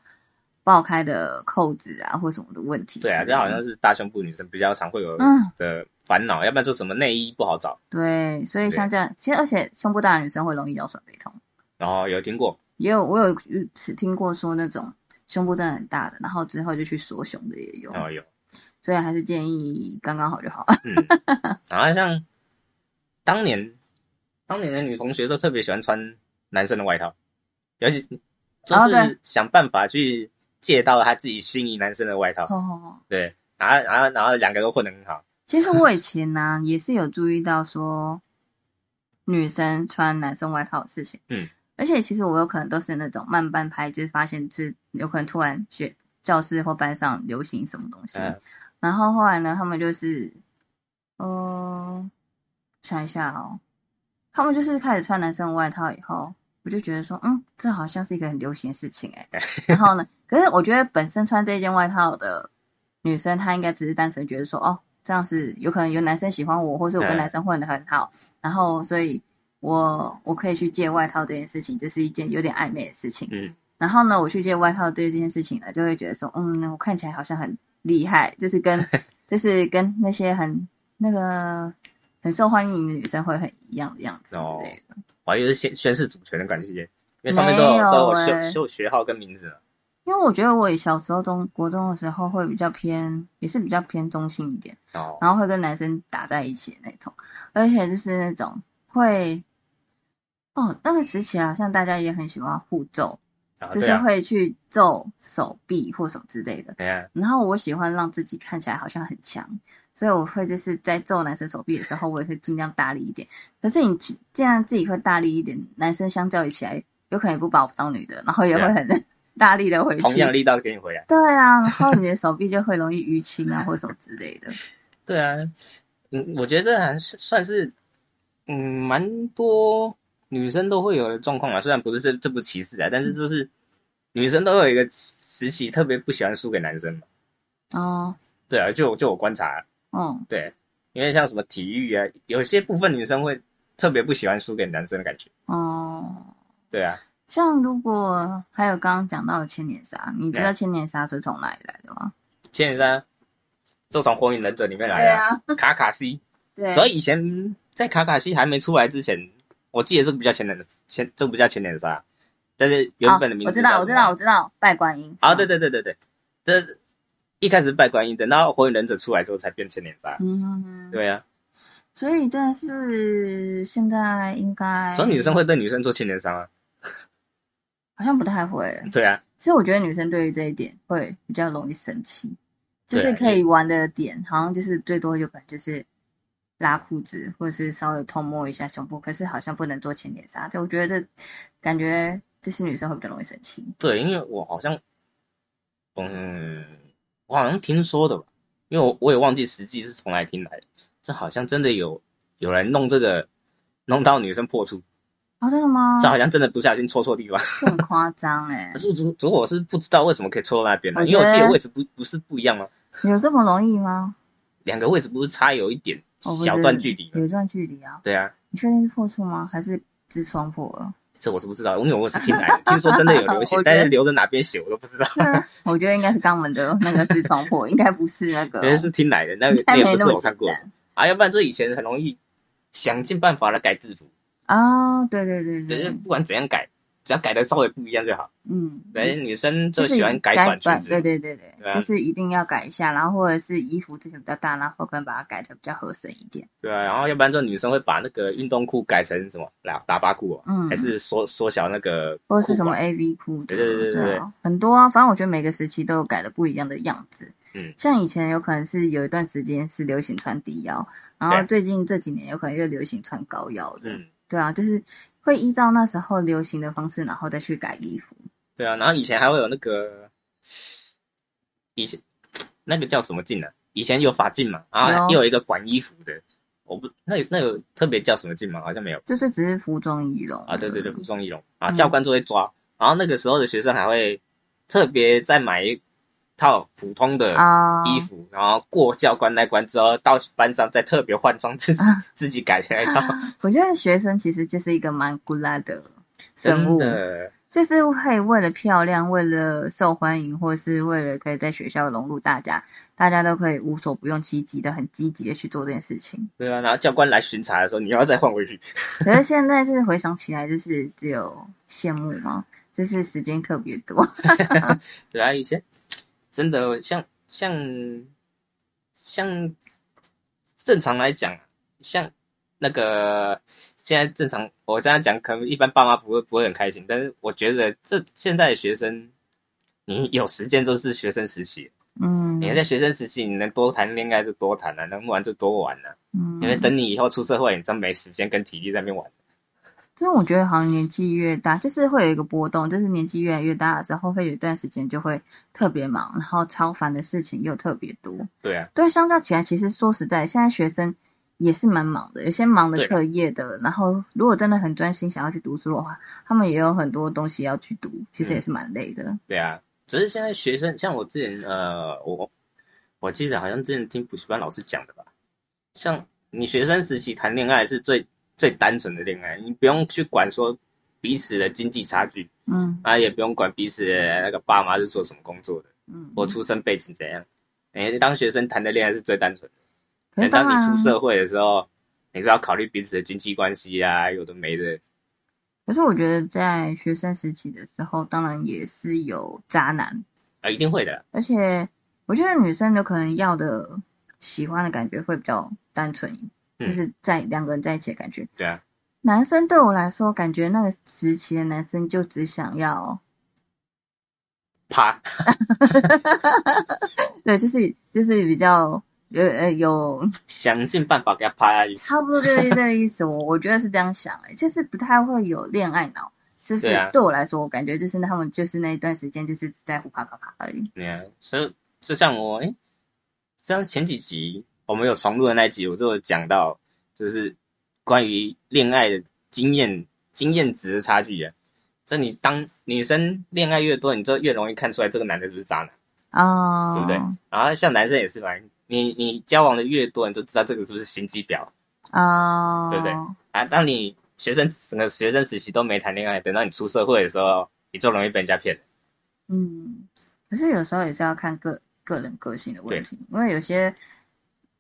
爆开的扣子啊或什么的问题。对啊，这好像是大胸部女生比较常会有的烦恼，要不然说什么内衣不好找。对，所以像这样，其实而且胸部大的女生会容易腰酸背痛。然后有听过，也有我有只听过说那种胸部真的很大的，然后之后就去缩胸的也有。哦，有，所以还是建议刚刚好就好。嗯，[LAUGHS] 然后像当年，当年的女同学都特别喜欢穿男生的外套，尤其就是想办法去借到她自己心仪男生的外套。哦，对，然后然后然后两个都混得很好。其实我以前呢也是有注意到说女生穿男生外套的事情。嗯。而且其实我有可能都是那种慢半拍，就是发现是有可能突然学教室或班上流行什么东西，然后后来呢，他们就是，呃，想一下哦，他们就是开始穿男生外套以后，我就觉得说，嗯，这好像是一个很流行的事情哎。然后呢，可是我觉得本身穿这件外套的女生，她应该只是单纯觉得说，哦，这样是有可能有男生喜欢我，或是我跟男生混的很好，然后所以。我我可以去借外套这件事情，就是一件有点暧昧的事情。嗯，然后呢，我去借外套对这件事情呢，就会觉得说，嗯，我看起来好像很厉害，就是跟 [LAUGHS] 就是跟那些很那个很受欢迎的女生会很一样的样子之类的。我还以为是宣宣誓主权的感觉，因为上面都有都有秀秀学号跟名字。因为我觉得我小时候中国中的时候会比较偏，也是比较偏中性一点，哦，然后会跟男生打在一起的那种，而且就是那种会。哦，那个时期好像大家也很喜欢互揍，就是会去揍手臂或手之类的。然后我喜欢让自己看起来好像很强，所以我会就是在揍男生手臂的时候，我也会尽量大力一点。可是你既然自己会大力一点，男生相较起来，有可能也不把我当女的，然后也会很 [LAUGHS] 大力的回去，同样力道给你回来。对啊，然后你的手臂就会容易淤青啊，或什么之类的。[LAUGHS] 对啊，嗯，我觉得这还是算是嗯蛮多。女生都会有的状况嘛，虽然不是这这不歧视啊，但是就是女生都有一个时期特别不喜欢输给男生嘛。哦，对啊，就就我观察，嗯，对，因为像什么体育啊，有些部分女生会特别不喜欢输给男生的感觉。哦，对啊，像如果还有刚刚讲到的千年杀，你知道千年杀是从哪里来的吗？千年杀就从火影忍者里面来的，卡卡西。对，所以以前在卡卡西还没出来之前。我记得这个比较前年的前，这个不叫前年的杀，但是原本的名字我知道，我知道，我知道，拜观音。啊，对对对对对，这一开始拜观音，等到火影忍者出来之后才变前年杀。嗯，对呀。所以真的是现在应该，所以女生会对女生做千年杀吗？好像不太会。对啊。其实我觉得女生对于这一点会比较容易生气，就是可以玩的点，好像就是最多有可能就是。拉裤子，或者是稍微偷摸一下胸部，可是好像不能做前点杀，就我觉得这感觉这些女生会比较容易生气。对，因为我好像，嗯，我好像听说的吧，因为我我也忘记实际是从哪听来的，这好像真的有有人弄这个，弄到女生破处。啊，真的吗？这好像真的不小心戳错地方，这很夸张哎。[LAUGHS] 可是如如果我是不知道为什么可以戳到那边呢？因为我记得位置不不是不一样吗？有这么容易吗？两个位置不是差有一点。小段距离，有一段距离啊。对啊，你确定是破处吗？还是痔疮破了？这我是不知道，因为我是听来的，听说真的有流 [LAUGHS] 血，但是流的哪边血我都不知道。我觉得应该是肛门的 [LAUGHS] 那个痔疮破，应该不是那个。[LAUGHS] 原来是听来的，那个也不是我看过啊，要不然这以前很容易想尽办法来改制服。哦，对对对对，不管怎样改。只要改的稍微不一样就好。嗯，对，女生就喜欢改短裙子。对对对对，就是一定要改一下，然后或者是衣服之前比较大，然后可能把它改的比较合身一点。对啊，然后要不然就女生会把那个运动裤改成什么来打巴裤，嗯，还是缩缩小那个，或者是什么 A V 裤。对对对对对，很多啊，反正我觉得每个时期都有改的不一样的样子。嗯，像以前有可能是有一段时间是流行穿低腰，然后最近这几年有可能又流行穿高腰的。嗯，对啊，就是。会依照那时候流行的方式，然后再去改衣服。对啊，然后以前还会有那个，以前那个叫什么镜呢？以前有法镜嘛，然后又有一个管衣服的，我不那那有特别叫什么镜吗？好像没有，就是只是服装仪容啊。对对对，服装仪容啊，教官就会抓，然后那个时候的学生还会特别再买一。套普通的衣服，然后过教官那关之后，到班上再特别换装自己 [LAUGHS] 自己改的一套。[LAUGHS] 我觉得学生其实就是一个蛮古拉的生物，就是可以为了漂亮，为了受欢迎，或是为了可以在学校融入大家，大家都可以无所不用其极的很积极的去做这件事情。对啊，然后教官来巡查的时候，你要再换回去。[LAUGHS] 可是现在是回想起来，就是只有羡慕吗？就是时间特别多。对啊，以前。真的像像像正常来讲，像那个现在正常我这样讲，可能一般爸妈不会不会很开心。但是我觉得这现在的学生，你有时间都是学生时期，嗯，你在学生时期你能多谈恋爱就多谈了，能玩就多玩了，嗯，因为等你以后出社会，你真没时间跟体力在那边玩。真的，我觉得好像年纪越大，就是会有一个波动，就是年纪越来越大的时候，会有一段时间就会特别忙，然后超烦的事情又特别多。对啊，对，相较起来，其实说实在，现在学生也是蛮忙的，有些忙的课业的，然后如果真的很专心想要去读书的话，他们也有很多东西要去读，其实也是蛮累的。对啊，只是现在学生，像我之前，呃，我我记得好像之前听补习班老师讲的吧，像你学生时期谈恋爱是最。最单纯的恋爱，你不用去管说彼此的经济差距，嗯，啊，也不用管彼此那个爸妈是做什么工作的，嗯，或出生背景怎样。哎，当学生谈的恋爱是最单纯的。等当你出社会的时候，你是要考虑彼此的经济关系啊，有的没的。可是我觉得在学生时期的时候，当然也是有渣男啊，一定会的。而且我觉得女生有可能要的喜欢的感觉会比较单纯。就是在两个人在一起的感觉。对啊，男生对我来说，感觉那个时期的男生就只想要啪。对，就是就是比较有呃有想尽办法给他啪下去。差不多就是这个意思。我我觉得是这样想哎，就是不太会有恋爱脑。就是对我来说，我感觉就是他们就是那一段时间就是只在乎啪啪啪而已。对啊，所以就像我哎，像前几集。我们有重录的那一集，我就有讲到，就是关于恋爱的经验、经验值的差距啊。这你当女生恋爱越多，你就越容易看出来这个男的是不是渣男哦，对不对？然后像男生也是嘛，你你交往的越多，你就知道这个是不是心机婊哦，对不对？啊，当你学生整个学生时期都没谈恋爱，等到你出社会的时候，你就容易被人家骗。嗯，可是有时候也是要看个个人个性的问题，因为有些。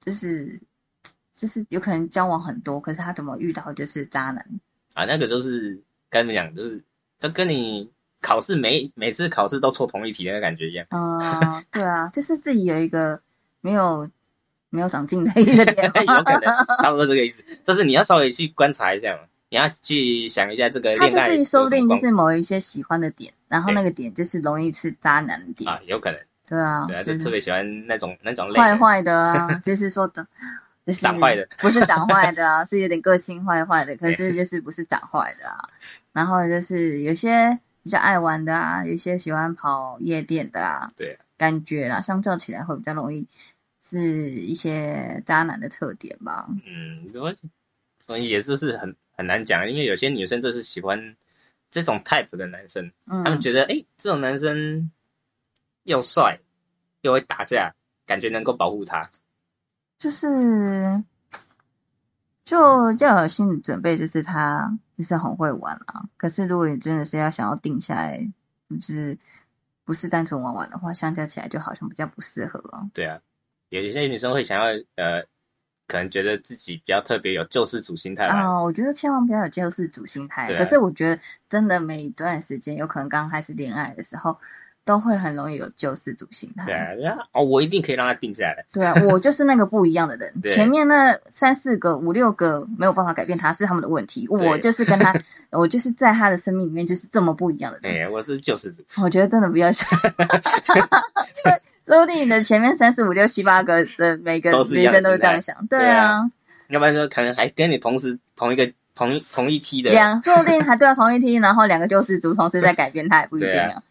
就是就是有可能交往很多，可是他怎么遇到就是渣男啊？那个就是跟你们讲，就是这跟你考试每每次考试都错同一题那个感觉一样啊。对啊，[LAUGHS] 就是自己有一个没有没有长进的一个点，[LAUGHS] 有可能差不多这个意思。就是你要稍微去观察一下嘛，你要去想一下这个恋爱，就是说不定就是某一些喜欢的点，然后那个点就是容易是渣男点啊，有可能。对啊，对啊，就特别喜欢那种那种坏坏的啊，[LAUGHS] 就是说的，就是长坏的，不是长坏的啊，[LAUGHS] 是有点个性坏坏的，可是就是不是长坏的啊。然后就是有些比较爱玩的啊，有些喜欢跑夜店的啊，对，感觉啦，相较起来会比较容易是一些渣男的特点吧。嗯，我也是是很很难讲，因为有些女生就是喜欢这种 type 的男生，他们觉得哎，这种男生。又帅，又会打架，感觉能够保护他，就是就就有心理准备，就是他就是很会玩啊。可是如果你真的是要想要定下来，就是不是单纯玩玩的话，相较起来就好像比较不适合啊。对啊，有有些女生会想要呃。可能觉得自己比较特别，有救世主心态啊。我觉得千万不要有救世主心态。可是我觉得真的每一段时间，有可能刚开始恋爱的时候，都会很容易有救世主心态。对啊，哦，我一定可以让他定下来。对啊，我就是那个不一样的人。[LAUGHS] 前面那三四个、五六个没有办法改变他，是他们的问题。我就是跟他，[LAUGHS] 我就是在他的生命里面就是这么不一样的人。哎，我是救世主。我觉得真的不要想。[LAUGHS] 说不定你的前面三四五六七八个的每个女生都是这样想，对啊，要不然就可能还跟你同时同一个同一同一梯的两，说不定还对啊同一梯，然后两个救世主同时在改变，他也不一定啊，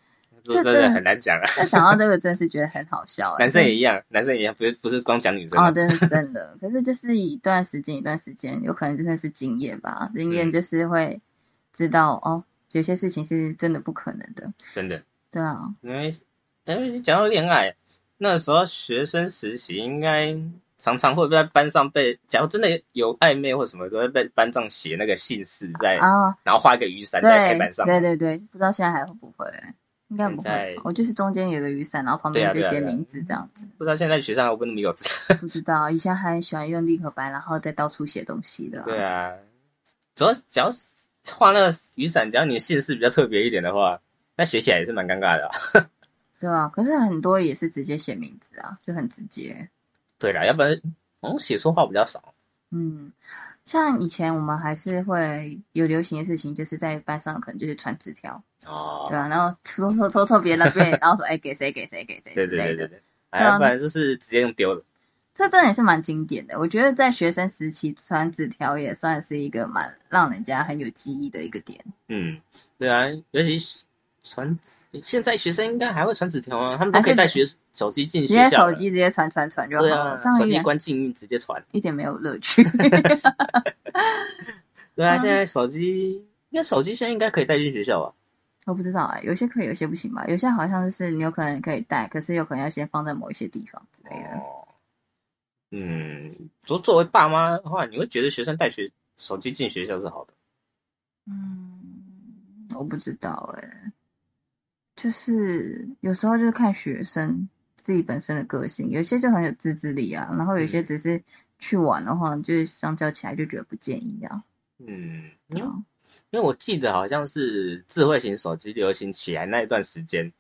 这真的很难讲啊。那讲到这个，真是觉得很好笑。[LAUGHS] 男生也一样，男生也一样，不是不是光讲女生哦，真的是真的。可是就是一段时间一段时间，有可能真的是经验吧，经验就是会知道哦，有些事情是真的不可能的，真的。对啊，因为因为讲到恋爱。那时候学生实习，应该常常会在班上被，假如真的有暧昧或什么，都会被班上写那个姓氏在，然后画一个雨伞在黑板上。对对对，不知道现在还会不会？应该不会。我就是中间有个雨伞，然后旁边是写名字这样子。不知道现在学生会不会那么幼稚？[LAUGHS] 不知道，以前还喜欢用立可白，然后再到处写东西的。对啊，主要只要画那个雨伞，只要你的姓氏比较特别一点的话，那写起来也是蛮尴尬的。[LAUGHS] 对啊，可是很多也是直接写名字啊，就很直接。对啦，要不然我们写错话比较少。嗯，像以前我们还是会有流行的事情，就是在班上可能就是传纸条哦，对啊，然后抽抽抽抽别人背，[LAUGHS] 然后说哎给谁给谁给谁，对对对对对，要不然就是直接用丢了。这真的也是蛮经典的，我觉得在学生时期传纸条也算是一个蛮让人家很有记忆的一个点。嗯，对啊，尤其。传现在学生应该还会传纸条啊？他们都可以带学手机进学校，直接手机直接传传传就好了。手机关静音直接传，一点没有乐趣。[LAUGHS] 对啊，[LAUGHS] 现在手机，因为手机现在应该可以带进学校吧？我不知道哎，有些可以，有些不行吧？有些好像是你有可能可以带，可是有可能要先放在某一些地方之类的。哦，嗯，作作为爸妈的话，你会觉得学生带学手机进学校是好的？嗯，我不知道哎。就是有时候就是看学生自己本身的个性，有些就很有自制力啊，然后有些只是去玩的话，就是相较起来就觉得不建议啊。嗯，因为因为我记得好像是智慧型手机流行起来那一段时间，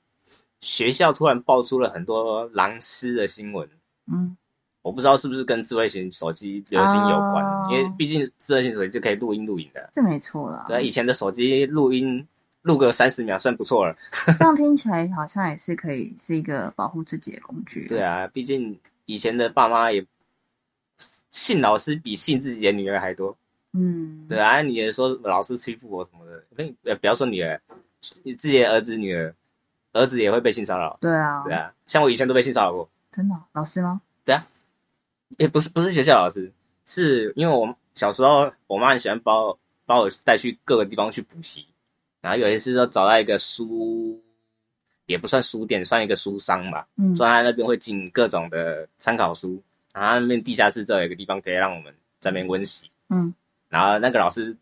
学校突然爆出了很多狼师的新闻。嗯，我不知道是不是跟智慧型手机流行有关，因为毕竟智慧型手机就可以录音录影的，这没错啦。对，以前的手机录音。录个三十秒算不错了，这样听起来好像也是可以是一个保护自己的工具。对啊，毕竟以前的爸妈也信老师比信自己的女儿还多。嗯，对啊，女儿说老师欺负我什么的，呃，不要说女儿，你自己的儿子女儿，儿子也会被性骚扰。对啊，对啊，像我以前都被性骚扰过。真的？老师吗？对啊，也不是不是学校老师，是因为我小时候我妈很喜欢把我把我带去各个地方去补习。然后有一次就找到一个书，也不算书店，算一个书商吧。嗯，说他那边会进各种的参考书，然后那边地下室这有一个地方可以让我们在那边温习。嗯，然后那个老师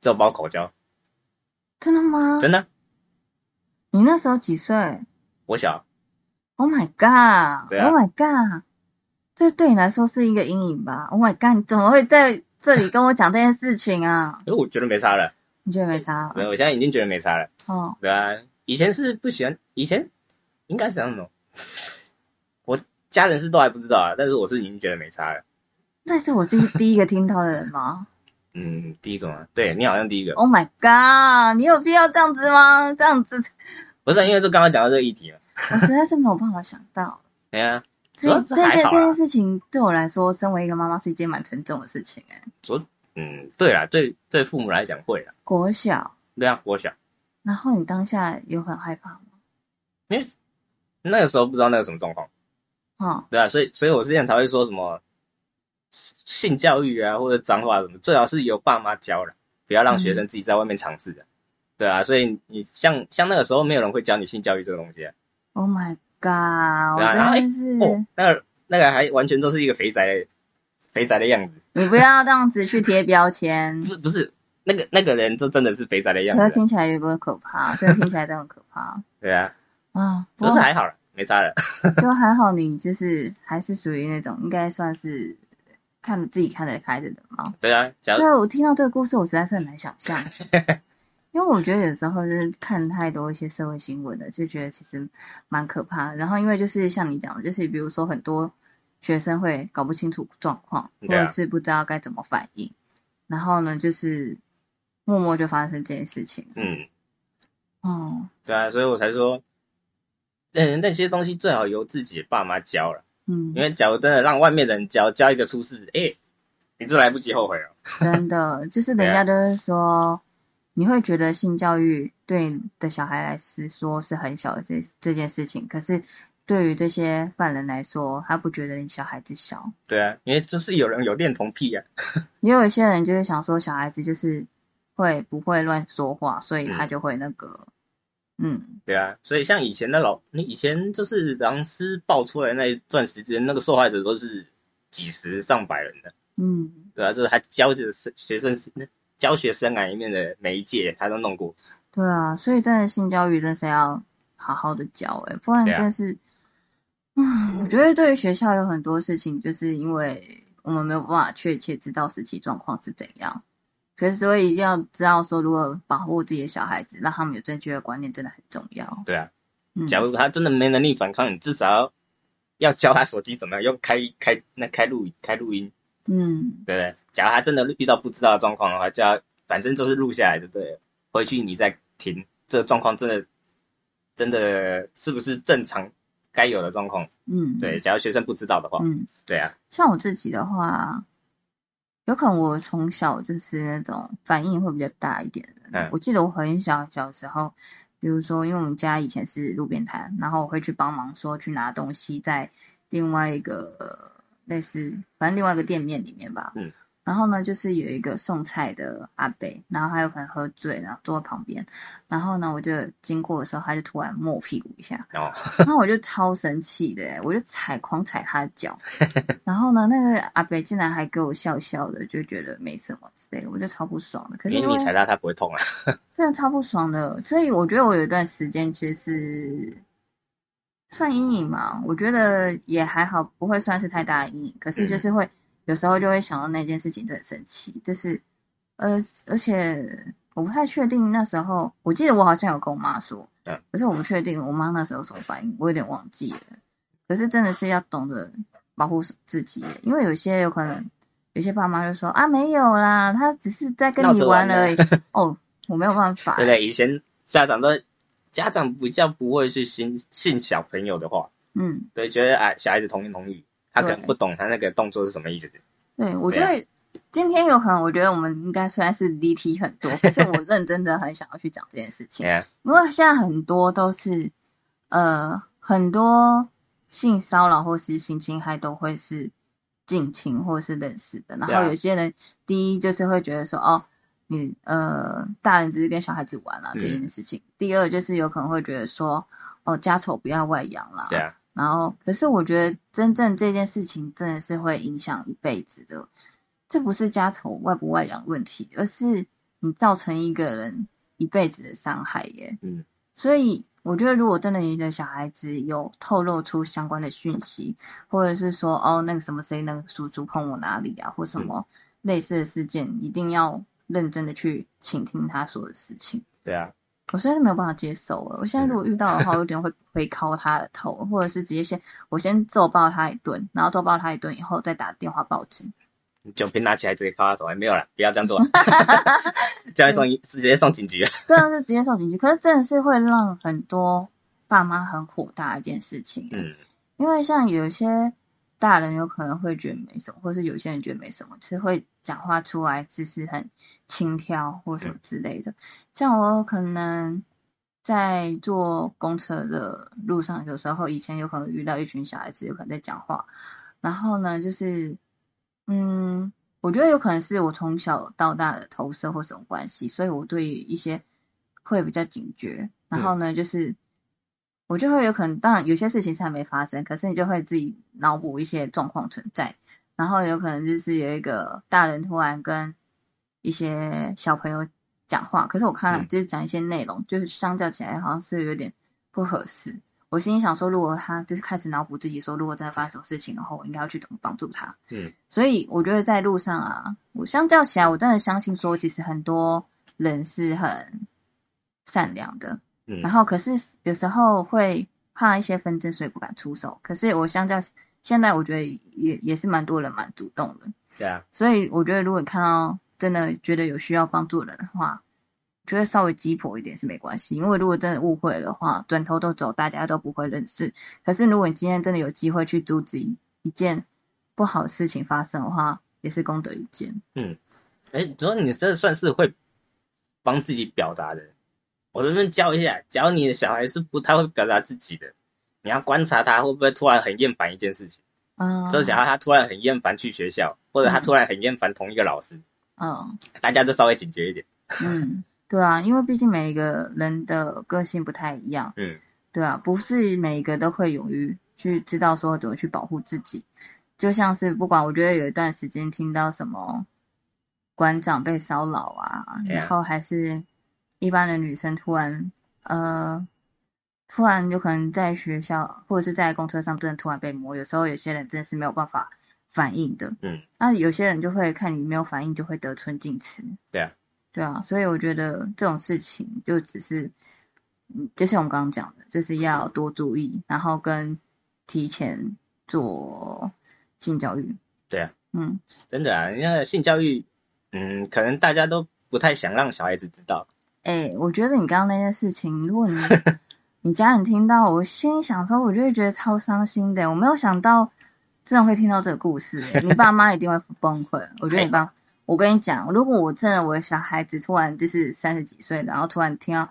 就包口交。真的吗？真的。你那时候几岁？我小。Oh my god！Oh my god！这对你来说是一个阴影吧？Oh my god！你怎么会在这里跟我讲这件事情啊？[LAUGHS] 因为我觉得没差了。你觉得没差？没有，我现在已经觉得没差了。哦，对啊，以前是不喜欢，以前应该是这样的。[LAUGHS] 我家人是都还不知道啊，但是我是已经觉得没差了。那是我是第一个听到的人吗？嗯，第一个吗？对你好像第一个。Oh my god！你有必要这样子吗？这样子不是因为就刚刚讲到这个议题了。我实在是没有办法想到。[LAUGHS] 对啊，这这件这件事情对我来说，身为一个妈妈是一件蛮沉重的事情哎。昨。嗯，对啦，对对，父母来讲会啦。国小，对啊，国小。然后你当下有很害怕吗？因为那个时候不知道那个什么状况。哦，对啊，所以所以我之前才会说什么性教育啊，或者脏话什么，最好是由爸妈教了，不要让学生自己在外面尝试的。对啊，所以你像像那个时候，没有人会教你性教育这个东西。Oh my god！对啊，然后哦，那个那个还完全都是一个肥宅。肥宅的样子，你不要这样子去贴标签。[LAUGHS] 不不是，那个那个人就真的是肥宅的样子，听起来有点可怕，真的听起来都很可怕。[LAUGHS] 对啊，啊，不是还好了，没差了，[LAUGHS] 就还好。你就是还是属于那种应该算是看自己看得开的人嘛。对啊，所以我听到这个故事，我实在是很难想象，因为我觉得有时候就是看太多一些社会新闻的，就觉得其实蛮可怕。然后因为就是像你讲的，就是比如说很多学生会搞不清楚状况，或者是不知道该怎么反应，然后呢就是。默默就发生这件事情。嗯，哦，对啊，所以我才说，嗯，那些东西最好由自己的爸妈教了。嗯，因为假如真的让外面的人教，教一个出事，哎，你就来不及后悔了。[LAUGHS] 真的，就是人家都是说，你会觉得性教育对的小孩来说是很小的这这件事情，可是对于这些犯人来说，他不觉得你小孩子小。对啊，因为就是有人有恋童癖啊。[LAUGHS] 也有一些人就是想说，小孩子就是。会不会乱说话，所以他就会那个，嗯，对啊，所以像以前的老，你以前就是狼师爆出来那一段时间，那个受害者都是几十上百人的，嗯，对啊，就是他教着生学生教学生涯里面的每一届，他都弄过，对啊，所以真的性教育真是要好好的教，哎，不然真是，嗯，我觉得对于学校有很多事情，就是因为我们没有办法确切知道实际状况是怎样。可是，所以一定要知道说，如何保护自己的小孩子，让他们有正确的观念，真的很重要。对啊，假如他真的没能力反抗，你至少要教他手机怎么样用开开那开录开录音。嗯，对不对？假如他真的遇到不知道的状况的话，就要反正就是录下来就对了，回去你再听这个状况，真的真的是不是正常该有的状况？嗯，对。假如学生不知道的话，嗯，对啊。像我自己的话。有可能我从小就是那种反应会比较大一点的。我记得我很小小时候，比如说，因为我们家以前是路边摊，然后我会去帮忙说去拿东西，在另外一个类似反正另外一个店面里面吧。嗯。然后呢，就是有一个送菜的阿伯，然后还有可能喝醉，然后坐在旁边。然后呢，我就经过的时候，他就突然摸我屁股一下，[LAUGHS] 然后我就超生气的，我就踩狂踩他的脚。[LAUGHS] 然后呢，那个阿伯竟然还给我笑笑的，就觉得没什么之类的，我就超不爽的。可是你踩他，他不会痛啊？[LAUGHS] 对啊，超不爽的。所以我觉得我有一段时间其实是算阴影嘛，我觉得也还好，不会算是太大的阴影。可是就是会。有时候就会想到那件事情，就很生气。就是，呃，而且我不太确定那时候，我记得我好像有跟我妈说，可是我不确定我妈那时候什么反应，我有点忘记了。可是真的是要懂得保护自己，因为有些有可能，有些爸妈就说啊，没有啦，他只是在跟你玩而已。哦，我没有办法。对对，以前家长都家长比较不会去信信小朋友的话，嗯，对，觉得啊，小孩子童言童语。他可能不懂他那个动作是什么意思。对，我觉得今天有可能，我觉得我们应该虽然是离题很多，[LAUGHS] 可是我认真的很想要去讲这件事情。因为现在很多都是，呃，很多性骚扰或是性侵害都会是近亲或是认识的。然后有些人第一就是会觉得说，哦，你呃大人只是跟小孩子玩啊这件事情。第二就是有可能会觉得说，哦家丑不要外扬啦。对啊。然后，可是我觉得真正这件事情真的是会影响一辈子的，这不是家丑外不外扬问题，而是你造成一个人一辈子的伤害耶。嗯，所以我觉得，如果真的你的小孩子有透露出相关的讯息，或者是说哦那个什么谁那个叔叔碰我哪里啊，或什么类似的事件，一定要认真的去倾听他说的事情。对啊。我实在是没有办法接受了。我现在如果遇到的话，我有点会会敲他的头，或者是直接先我先揍爆他一顿，然后揍爆他一顿以后再打电话报警。[LAUGHS] 酒瓶拿起来直接敲他头，还没有了，不要这样做，[LAUGHS] 直接送直接送警局。对啊，是直接送警局。可是真的是会让很多爸妈很火大一件事情。嗯，因为像有些。大人有可能会觉得没什么，或是有些人觉得没什么，其实会讲话出来只是很轻佻或什么之类的。像我可能在坐公车的路上，有时候以前有可能遇到一群小孩子，有可能在讲话，然后呢，就是嗯，我觉得有可能是我从小到大的投射或什么关系，所以我对一些会比较警觉，然后呢，就是。我就会有可能，当然有些事情是还没发生，可是你就会自己脑补一些状况存在，然后有可能就是有一个大人突然跟一些小朋友讲话，可是我看就是讲一些内容，就是相较起来好像是有点不合适。我心里想说，如果他就是开始脑补自己说，如果真的发生什么事情的话，我应该要去怎么帮助他。嗯，所以我觉得在路上啊，我相较起来，我真的相信说，其实很多人是很善良的。嗯，然后可是有时候会怕一些纷争，所以不敢出手。可是我相较现在，我觉得也也是蛮多人蛮主动的。对啊，所以我觉得如果你看到真的觉得有需要帮助人的话。觉得稍微鸡婆一点是没关系，因为如果真的误会的话，转头都走，大家都不会认识。可是如果你今天真的有机会去阻止一件不好的事情发生的话，也是功德一件。嗯，哎，主要你这算是会帮自己表达的。我这边教一下，教你的小孩是不太会表达自己的，你要观察他会不会突然很厌烦一件事情。嗯，就想要他突然很厌烦去学校，或者他突然很厌烦同一个老师。嗯，大家都稍微警觉一点。嗯。对啊，因为毕竟每一个人的个性不太一样，嗯，对啊，不是每一个都会勇于去知道说怎么去保护自己。就像是不管，我觉得有一段时间听到什么馆长被骚扰啊，然后还是一般的女生突然呃，突然有可能在学校或者是在公车上真的突然被摸，有时候有些人真的是没有办法反应的，嗯，那有些人就会看你没有反应就会得寸进尺，对啊。对啊，所以我觉得这种事情就只是，嗯，就像我们刚刚讲的，就是要多注意，然后跟提前做性教育。对啊，嗯，真的啊，因为性教育，嗯，可能大家都不太想让小孩子知道。哎，我觉得你刚刚那件事情，如果你 [LAUGHS] 你家人听到，我心里想说，我就会觉得超伤心的。我没有想到，真的会听到这个故事，你爸妈一定会崩溃。我觉得你 [LAUGHS] 爸。我跟你讲，如果我真的我的小孩子突然就是三十几岁，然后突然听到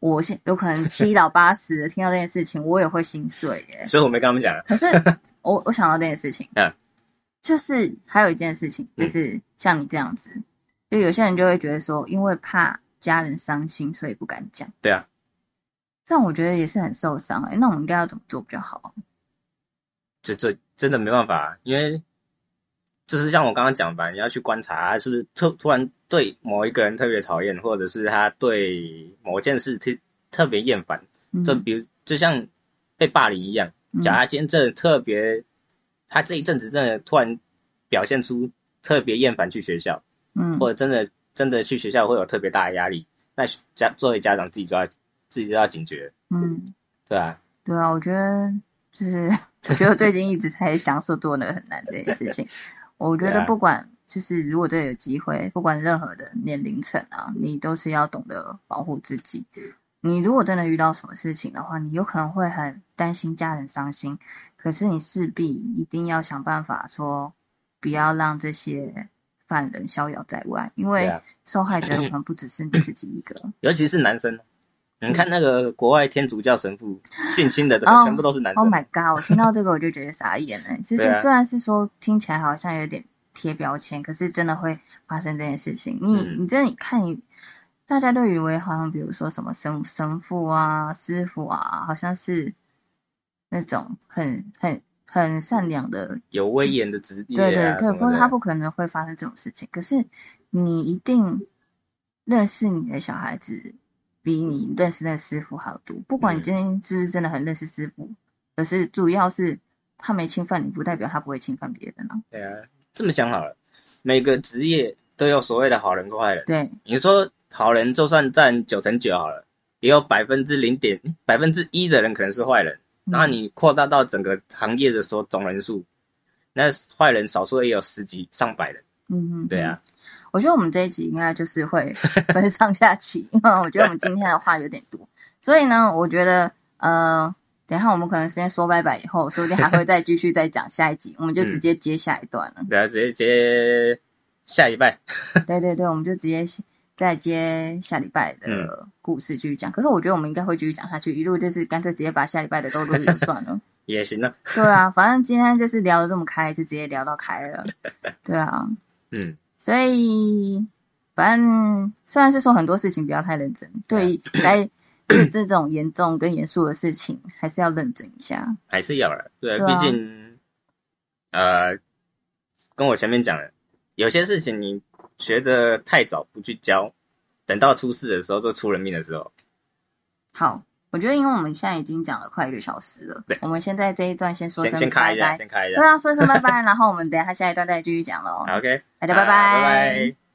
我现有可能七老八十的听到这件事情，我也会心碎耶。所以我没跟他们讲。可是 [LAUGHS] 我我想到这件事情，嗯，就是还有一件事情，就是像你这样子，就有些人就会觉得说，因为怕家人伤心，所以不敢讲。对啊，这样我觉得也是很受伤哎。那我们应该要怎么做比较好？这这真的没办法，因为。就是像我刚刚讲吧，你要去观察他是不是突突然对某一个人特别讨厌，或者是他对某件事特特别厌烦。就比如就像被霸凌一样，假如他今天真的特别，他这一阵子真的突然表现出特别厌烦去学校，嗯，或者真的真的去学校会有特别大的压力，那家作为家长自己就要自己就要警觉，嗯，对啊，对啊，我觉得就是我觉得最近一直在想说做那个很难这件事情。我觉得不管就是如果真的有机会，不管任何的年龄层啊，你都是要懂得保护自己。你如果真的遇到什么事情的话，你有可能会很担心家人伤心，可是你势必一定要想办法说，不要让这些犯人逍遥在外，因为受害者可能不只是你自己一个，[CLEARS THROAT] 尤其是男生。你看那个国外天主教神父性侵的，全部都是男生。Oh my god！我听到这个我就觉得傻眼了。其实虽然是说听起来好像有点贴标签，可是真的会发生这件事情。你你这你看，大家都以为好像比如说什么神神父啊、师傅啊，好像是那种很很很善良的、有威严的职业。对对，可不他不可能会发生这种事情。可是你一定认识你的小孩子。比你认识那师傅好多。不管你今天是不是真的很认识师傅，可是主要是他没侵犯你，不代表他不会侵犯别人啊。对啊，这么想好了，每个职业都有所谓的好人跟坏人。对，你说好人就算占九成九好了，也有百分之零点百分之一的人可能是坏人。那你扩大到整个行业的说总人数，那坏人少说也有十几上百人。嗯嗯，对啊。我觉得我们这一集应该就是会 [LAUGHS] 分上下期，因为我觉得我们今天的话有点多，所以呢，我觉得呃，等一下我们可能先说拜拜，以后说不定还会再继续再讲下一集，我们就直接接下一段了。对啊，直接接下一拜。对对对，我们就直接再接下礼拜的故事继续讲。可是我觉得我们应该会继续讲下去，一路就是干脆直接把下礼拜的都录了算了。[LAUGHS] 也行啊。对啊，反正今天就是聊的这么开，就直接聊到开了。[LAUGHS] 对啊。嗯。所以，反正虽然是说很多事情不要太认真，对该就 [COUGHS] 这种严重跟严肃的事情，还是要认真一下。还是要了，对，毕竟，呃，跟我前面讲的，有些事情你学的太早不去教，等到出事的时候，就出人命的时候。好，我觉得因为我们现在已经讲了快一个小时了，对，我们现在这一段先说声先开一下，先开一下，对啊，说一声拜拜，然后我们等下下一段再继续讲喽。OK，大家拜拜。